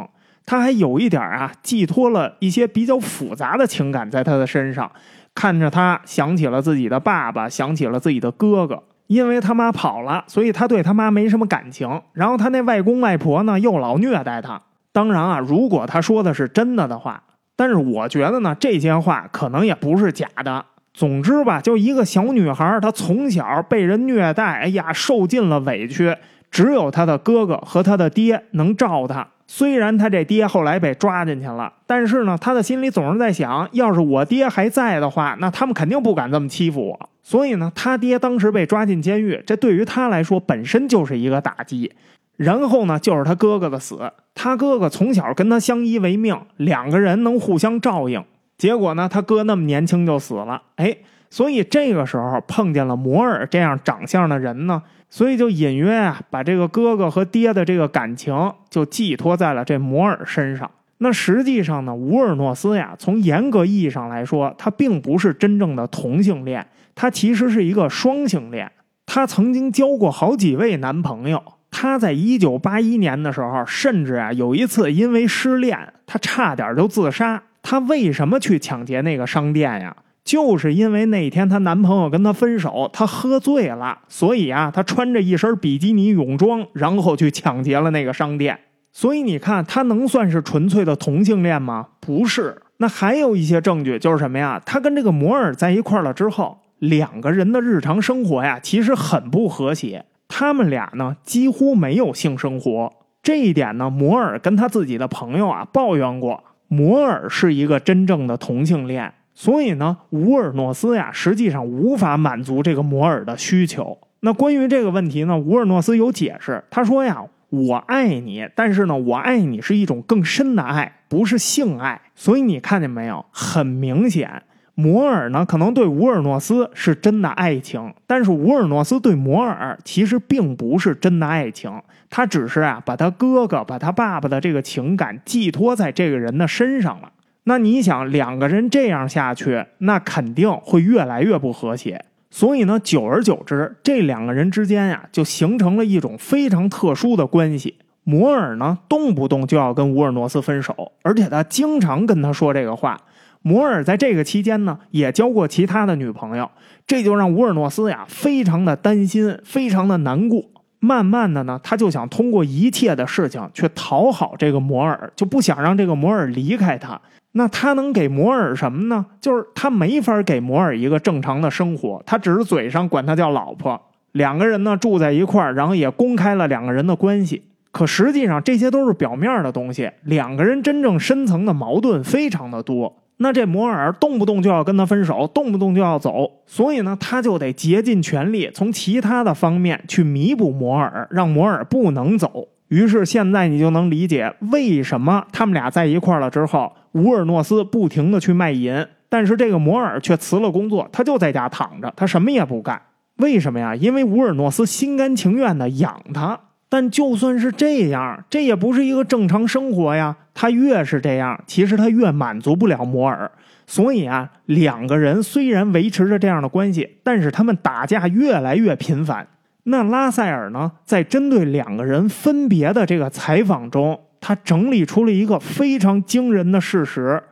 他还有一点啊，寄托了一些比较复杂的情感在他的身上。看着他想起了自己的爸爸，想起了自己的哥哥。因为他妈跑了，所以他对他妈没什么感情。然后他那外公外婆呢，又老虐待他。当然啊，如果他说的是真的的话，但是我觉得呢，这些话可能也不是假的。总之吧，就一个小女孩，她从小被人虐待，哎呀，受尽了委屈，只有她的哥哥和她的爹能照她。虽然他这爹后来被抓进去了，但是呢，他的心里总是在想，要是我爹还在的话，那他们肯定不敢这么欺负我。所以呢，他爹当时被抓进监狱，这对于他来说本身就是一个打击。然后呢，就是他哥哥的死，他哥哥从小跟他相依为命，两个人能互相照应。结果呢，他哥那么年轻就死了，哎，所以这个时候碰见了摩尔这样长相的人呢。所以就隐约啊，把这个哥哥和爹的这个感情就寄托在了这摩尔身上。那实际上呢，乌尔诺斯呀，从严格意义上来说，他并不是真正的同性恋，她其实是一个双性恋。她曾经交过好几位男朋友。她在一九八一年的时候，甚至啊有一次因为失恋，她差点就自杀。她为什么去抢劫那个商店呀？就是因为那天她男朋友跟她分手，她喝醉了，所以啊，她穿着一身比基尼泳装，然后去抢劫了那个商店。所以你看，她能算是纯粹的同性恋吗？不是。那还有一些证据，就是什么呀？她跟这个摩尔在一块了之后，两个人的日常生活呀，其实很不和谐。他们俩呢，几乎没有性生活。这一点呢，摩尔跟他自己的朋友啊抱怨过。摩尔是一个真正的同性恋。所以呢，乌尔诺斯呀，实际上无法满足这个摩尔的需求。那关于这个问题呢，乌尔诺斯有解释。他说呀：“我爱你，但是呢，我爱你是一种更深的爱，不是性爱。所以你看见没有？很明显，摩尔呢，可能对乌尔诺斯是真的爱情，但是乌尔诺斯对摩尔其实并不是真的爱情，他只是啊，把他哥哥、把他爸爸的这个情感寄托在这个人的身上了。”那你想两个人这样下去，那肯定会越来越不和谐。所以呢，久而久之，这两个人之间呀，就形成了一种非常特殊的关系。摩尔呢，动不动就要跟乌尔诺斯分手，而且他经常跟他说这个话。摩尔在这个期间呢，也交过其他的女朋友，这就让乌尔诺斯呀，非常的担心，非常的难过。慢慢的呢，他就想通过一切的事情去讨好这个摩尔，就不想让这个摩尔离开他。那他能给摩尔什么呢？就是他没法给摩尔一个正常的生活，他只是嘴上管他叫老婆。两个人呢住在一块儿，然后也公开了两个人的关系。可实际上这些都是表面的东西，两个人真正深层的矛盾非常的多。那这摩尔动不动就要跟他分手，动不动就要走，所以呢他就得竭尽全力从其他的方面去弥补摩尔，让摩尔不能走。于是现在你就能理解为什么他们俩在一块了之后，乌尔诺斯不停的去卖淫，但是这个摩尔却辞了工作，他就在家躺着，他什么也不干。为什么呀？因为乌尔诺斯心甘情愿的养他。但就算是这样，这也不是一个正常生活呀。他越是这样，其实他越满足不了摩尔。所以啊，两个人虽然维持着这样的关系，但是他们打架越来越频繁。那拉塞尔呢，在针对两个人分别的这个采访中，他整理出了一个非常惊人的事实：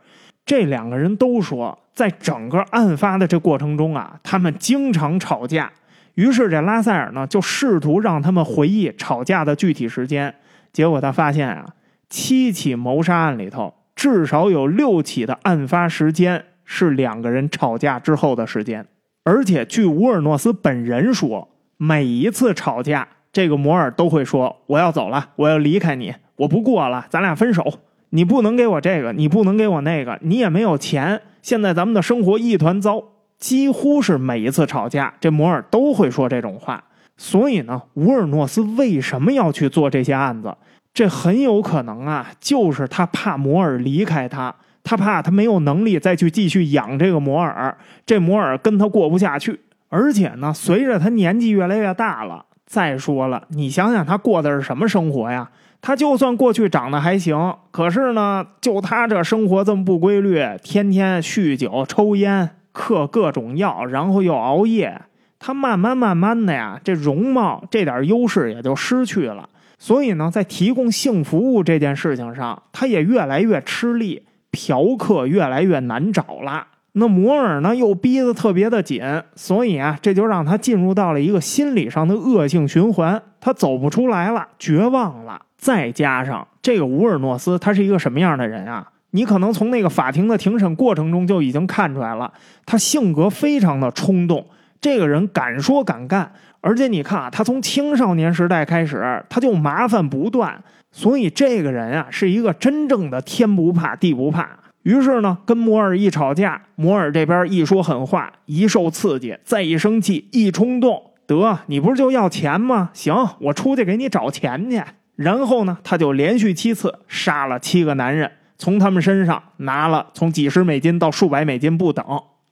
这两个人都说，在整个案发的这过程中啊，他们经常吵架。于是这拉塞尔呢就试图让他们回忆吵架的具体时间，结果他发现啊，七起谋杀案里头至少有六起的案发时间是两个人吵架之后的时间，而且据乌尔诺斯本人说，每一次吵架，这个摩尔都会说：“我要走了，我要离开你，我不过了，咱俩分手。你不能给我这个，你不能给我那个，你也没有钱。现在咱们的生活一团糟。”几乎是每一次吵架，这摩尔都会说这种话。所以呢，乌尔诺斯为什么要去做这些案子？这很有可能啊，就是他怕摩尔离开他，他怕他没有能力再去继续养这个摩尔，这摩尔跟他过不下去。而且呢，随着他年纪越来越大了，再说了，你想想他过的是什么生活呀？他就算过去长得还行，可是呢，就他这生活这么不规律，天天酗酒抽烟。嗑各种药，然后又熬夜，他慢慢慢慢的呀，这容貌这点优势也就失去了。所以呢，在提供性服务这件事情上，他也越来越吃力，嫖客越来越难找了。那摩尔呢，又逼得特别的紧，所以啊，这就让他进入到了一个心理上的恶性循环，他走不出来了，绝望了。再加上这个乌尔诺斯，他是一个什么样的人啊？你可能从那个法庭的庭审过程中就已经看出来了，他性格非常的冲动，这个人敢说敢干，而且你看啊，他从青少年时代开始他就麻烦不断，所以这个人啊是一个真正的天不怕地不怕。于是呢，跟摩尔一吵架，摩尔这边一说狠话，一受刺激，再一生气，一冲动，得你不是就要钱吗？行，我出去给你找钱去。然后呢，他就连续七次杀了七个男人。从他们身上拿了从几十美金到数百美金不等，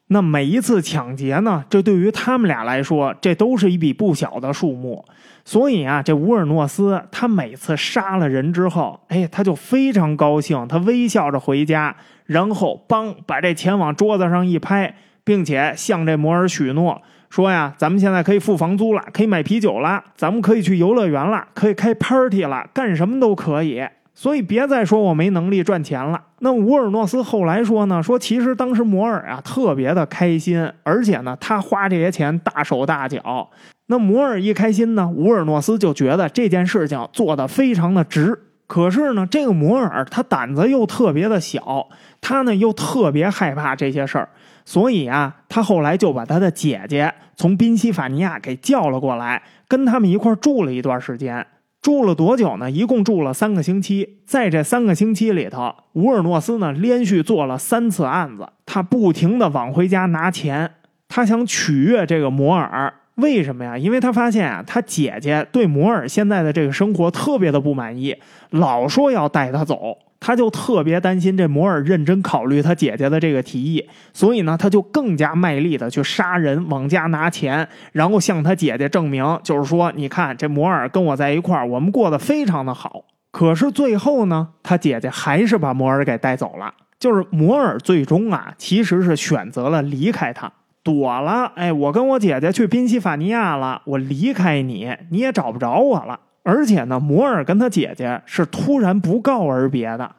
那每一次抢劫呢？这对于他们俩来说，这都是一笔不小的数目。所以啊，这乌尔诺斯他每次杀了人之后，哎，他就非常高兴，他微笑着回家，然后帮把这钱往桌子上一拍，并且向这摩尔许诺说呀：“咱们现在可以付房租了，可以买啤酒了，咱们可以去游乐园了，可以开 party 了，干什么都可以。”所以别再说我没能力赚钱了。那乌尔诺斯后来说呢？说其实当时摩尔啊特别的开心，而且呢他花这些钱大手大脚。那摩尔一开心呢，乌尔诺斯就觉得这件事情做得非常的值。可是呢，这个摩尔他胆子又特别的小，他呢又特别害怕这些事儿，所以啊，他后来就把他的姐姐从宾夕法尼亚给叫了过来，跟他们一块住了一段时间。住了多久呢？一共住了三个星期。在这三个星期里头，乌尔诺斯呢连续做了三次案子。他不停的往回家拿钱，他想取悦这个摩尔。为什么呀？因为他发现啊，他姐姐对摩尔现在的这个生活特别的不满意，老说要带他走。他就特别担心这摩尔认真考虑他姐姐的这个提议，所以呢，他就更加卖力的去杀人，往家拿钱，然后向他姐姐证明，就是说，你看这摩尔跟我在一块儿，我们过得非常的好。可是最后呢，他姐姐还是把摩尔给带走了。就是摩尔最终啊，其实是选择了离开他，躲了。哎，我跟我姐姐去宾夕法尼亚了，我离开你，你也找不着我了。而且呢，摩尔跟他姐姐是突然不告而别的，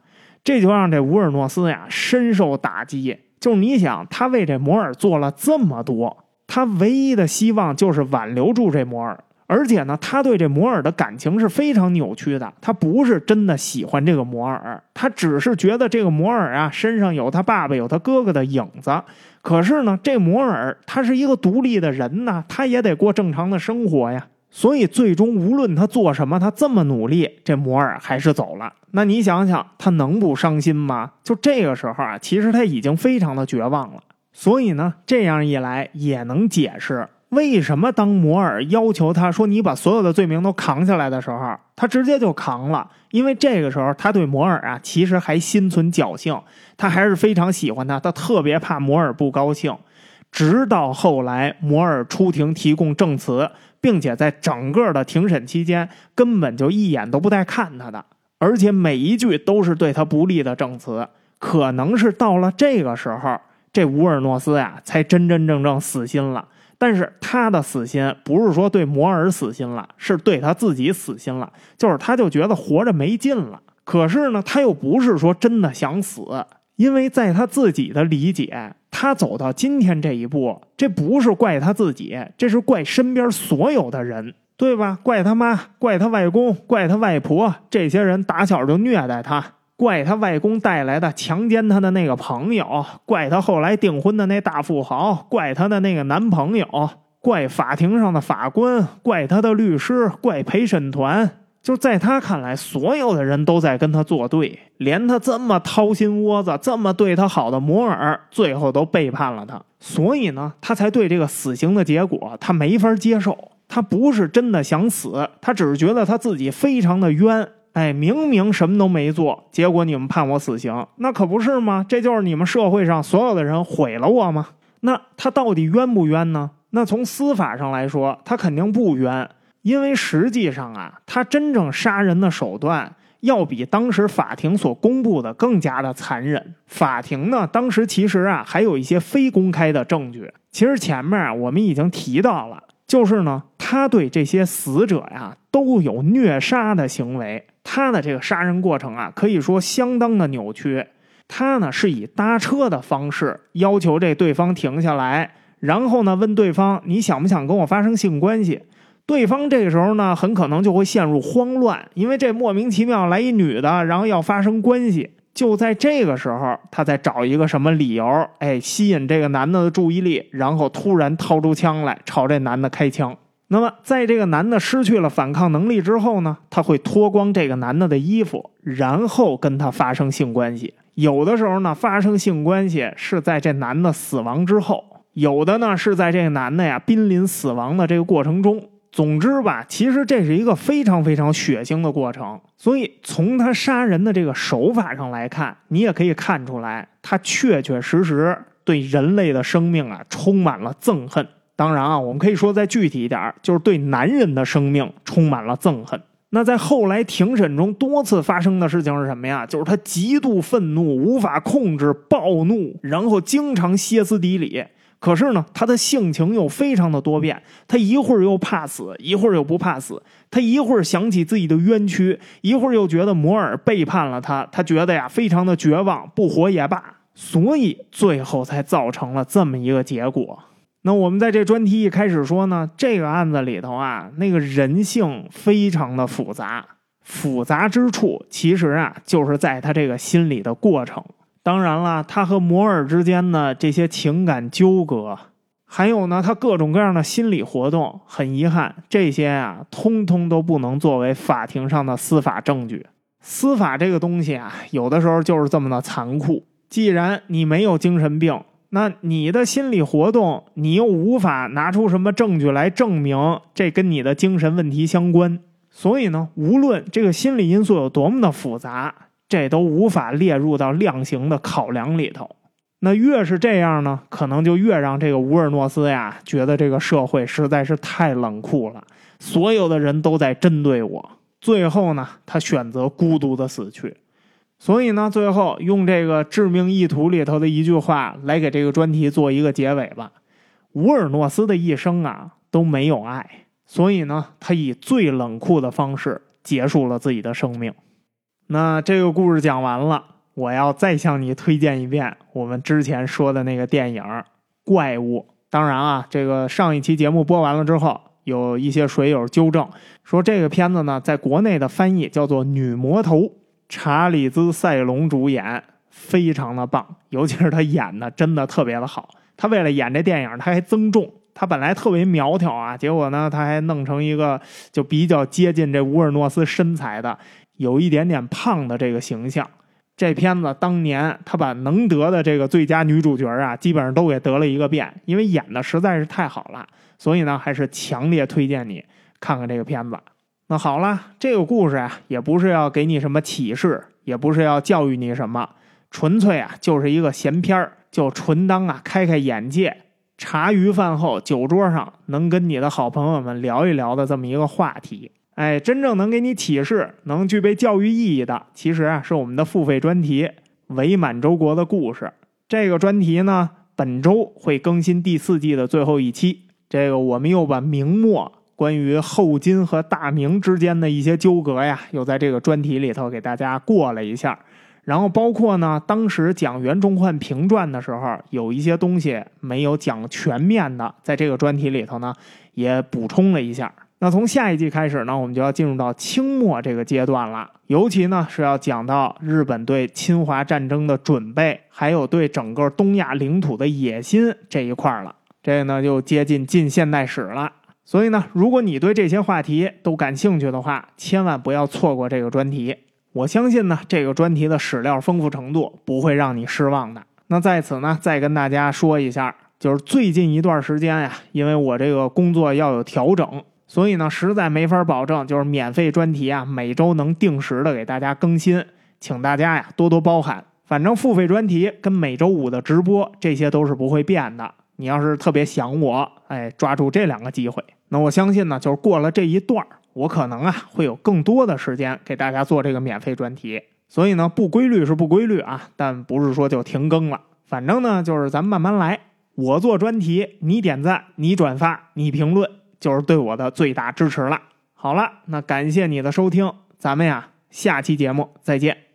这就让这乌尔诺斯呀深受打击。就是你想，他为这摩尔做了这么多，他唯一的希望就是挽留住这摩尔。而且呢，他对这摩尔的感情是非常扭曲的，他不是真的喜欢这个摩尔，他只是觉得这个摩尔啊身上有他爸爸、有他哥哥的影子。可是呢，这摩尔他是一个独立的人呢，他也得过正常的生活呀。所以最终，无论他做什么，他这么努力，这摩尔还是走了。那你想想，他能不伤心吗？就这个时候啊，其实他已经非常的绝望了。所以呢，这样一来也能解释为什么当摩尔要求他说你把所有的罪名都扛下来的时候，他直接就扛了。因为这个时候他对摩尔啊，其实还心存侥幸，他还是非常喜欢他，他特别怕摩尔不高兴。直到后来，摩尔出庭提供证词。并且在整个的庭审期间，根本就一眼都不带看他的，而且每一句都是对他不利的证词。可能是到了这个时候，这乌尔诺斯呀，才真真正正死心了。但是他的死心不是说对摩尔死心了，是对他自己死心了。就是他就觉得活着没劲了。可是呢，他又不是说真的想死，因为在他自己的理解，他走到今天这一步，这不是怪他自己，这是怪身边所有的人，对吧？怪他妈，怪他外公，怪他外婆，这些人打小就虐待他，怪他外公带来的强奸他的那个朋友，怪他后来订婚的那大富豪，怪他的那个男朋友，怪法庭上的法官，怪他的律师，怪陪审团。就在他看来，所有的人都在跟他作对，连他这么掏心窝子、这么对他好的摩尔，最后都背叛了他。所以呢，他才对这个死刑的结果他没法接受。他不是真的想死，他只是觉得他自己非常的冤。哎，明明什么都没做，结果你们判我死刑，那可不是吗？这就是你们社会上所有的人毁了我吗？那他到底冤不冤呢？那从司法上来说，他肯定不冤。因为实际上啊，他真正杀人的手段要比当时法庭所公布的更加的残忍。法庭呢，当时其实啊还有一些非公开的证据。其实前面啊我们已经提到了，就是呢他对这些死者呀都有虐杀的行为。他的这个杀人过程啊可以说相当的扭曲。他呢是以搭车的方式要求这对方停下来，然后呢问对方你想不想跟我发生性关系。对方这个时候呢，很可能就会陷入慌乱，因为这莫名其妙来一女的，然后要发生关系。就在这个时候，他再找一个什么理由，哎，吸引这个男的的注意力，然后突然掏出枪来朝这男的开枪。那么，在这个男的失去了反抗能力之后呢，他会脱光这个男的的衣服，然后跟他发生性关系。有的时候呢，发生性关系是在这男的死亡之后；有的呢，是在这个男的呀濒临死亡的这个过程中。总之吧，其实这是一个非常非常血腥的过程，所以从他杀人的这个手法上来看，你也可以看出来，他确确实实对人类的生命啊充满了憎恨。当然啊，我们可以说再具体一点，就是对男人的生命充满了憎恨。那在后来庭审中多次发生的事情是什么呀？就是他极度愤怒，无法控制暴怒，然后经常歇斯底里。可是呢，他的性情又非常的多变，他一会儿又怕死，一会儿又不怕死，他一会儿想起自己的冤屈，一会儿又觉得摩尔背叛了他，他觉得呀非常的绝望，不活也罢，所以最后才造成了这么一个结果。那我们在这专题一开始说呢，这个案子里头啊，那个人性非常的复杂，复杂之处其实啊就是在他这个心理的过程。当然了，他和摩尔之间的这些情感纠葛，还有呢，他各种各样的心理活动，很遗憾，这些啊，通通都不能作为法庭上的司法证据。司法这个东西啊，有的时候就是这么的残酷。既然你没有精神病，那你的心理活动，你又无法拿出什么证据来证明这跟你的精神问题相关。所以呢，无论这个心理因素有多么的复杂。这都无法列入到量刑的考量里头。那越是这样呢，可能就越让这个乌尔诺斯呀觉得这个社会实在是太冷酷了，所有的人都在针对我。最后呢，他选择孤独的死去。所以呢，最后用这个《致命意图》里头的一句话来给这个专题做一个结尾吧：乌尔诺斯的一生啊都没有爱，所以呢，他以最冷酷的方式结束了自己的生命。那这个故事讲完了，我要再向你推荐一遍我们之前说的那个电影《怪物》。当然啊，这个上一期节目播完了之后，有一些水友纠正说，这个片子呢，在国内的翻译叫做《女魔头》，查理兹·塞隆主演，非常的棒，尤其是他演的真的特别的好。他为了演这电影，他还增重，他本来特别苗条啊，结果呢，他还弄成一个就比较接近这乌尔诺斯身材的。有一点点胖的这个形象，这片子当年他把能得的这个最佳女主角啊，基本上都给得了一个遍，因为演的实在是太好了，所以呢，还是强烈推荐你看看这个片子。那好了，这个故事啊，也不是要给你什么启示，也不是要教育你什么，纯粹啊，就是一个闲片儿，就纯当啊开开眼界，茶余饭后酒桌上能跟你的好朋友们聊一聊的这么一个话题。哎，真正能给你启示、能具备教育意义的，其实啊是我们的付费专题《伪满洲国的故事》。这个专题呢，本周会更新第四季的最后一期。这个我们又把明末关于后金和大明之间的一些纠葛呀，又在这个专题里头给大家过了一下。然后包括呢，当时讲袁崇焕评传的时候，有一些东西没有讲全面的，在这个专题里头呢，也补充了一下。那从下一季开始呢，我们就要进入到清末这个阶段了，尤其呢是要讲到日本对侵华战争的准备，还有对整个东亚领土的野心这一块了。这个呢就接近近现代史了。所以呢，如果你对这些话题都感兴趣的话，千万不要错过这个专题。我相信呢，这个专题的史料丰富程度不会让你失望的。那在此呢，再跟大家说一下，就是最近一段时间呀，因为我这个工作要有调整，所以呢，实在没法保证就是免费专题啊每周能定时的给大家更新，请大家呀多多包涵。反正付费专题跟每周五的直播这些都是不会变的。你要是特别想我，哎，抓住这两个机会，那我相信呢，就是过了这一段我可能啊会有更多的时间给大家做这个免费专题，所以呢不规律是不规律啊，但不是说就停更了。反正呢就是咱们慢慢来，我做专题，你点赞，你转发，你评论，就是对我的最大支持了。好了，那感谢你的收听，咱们呀下期节目再见。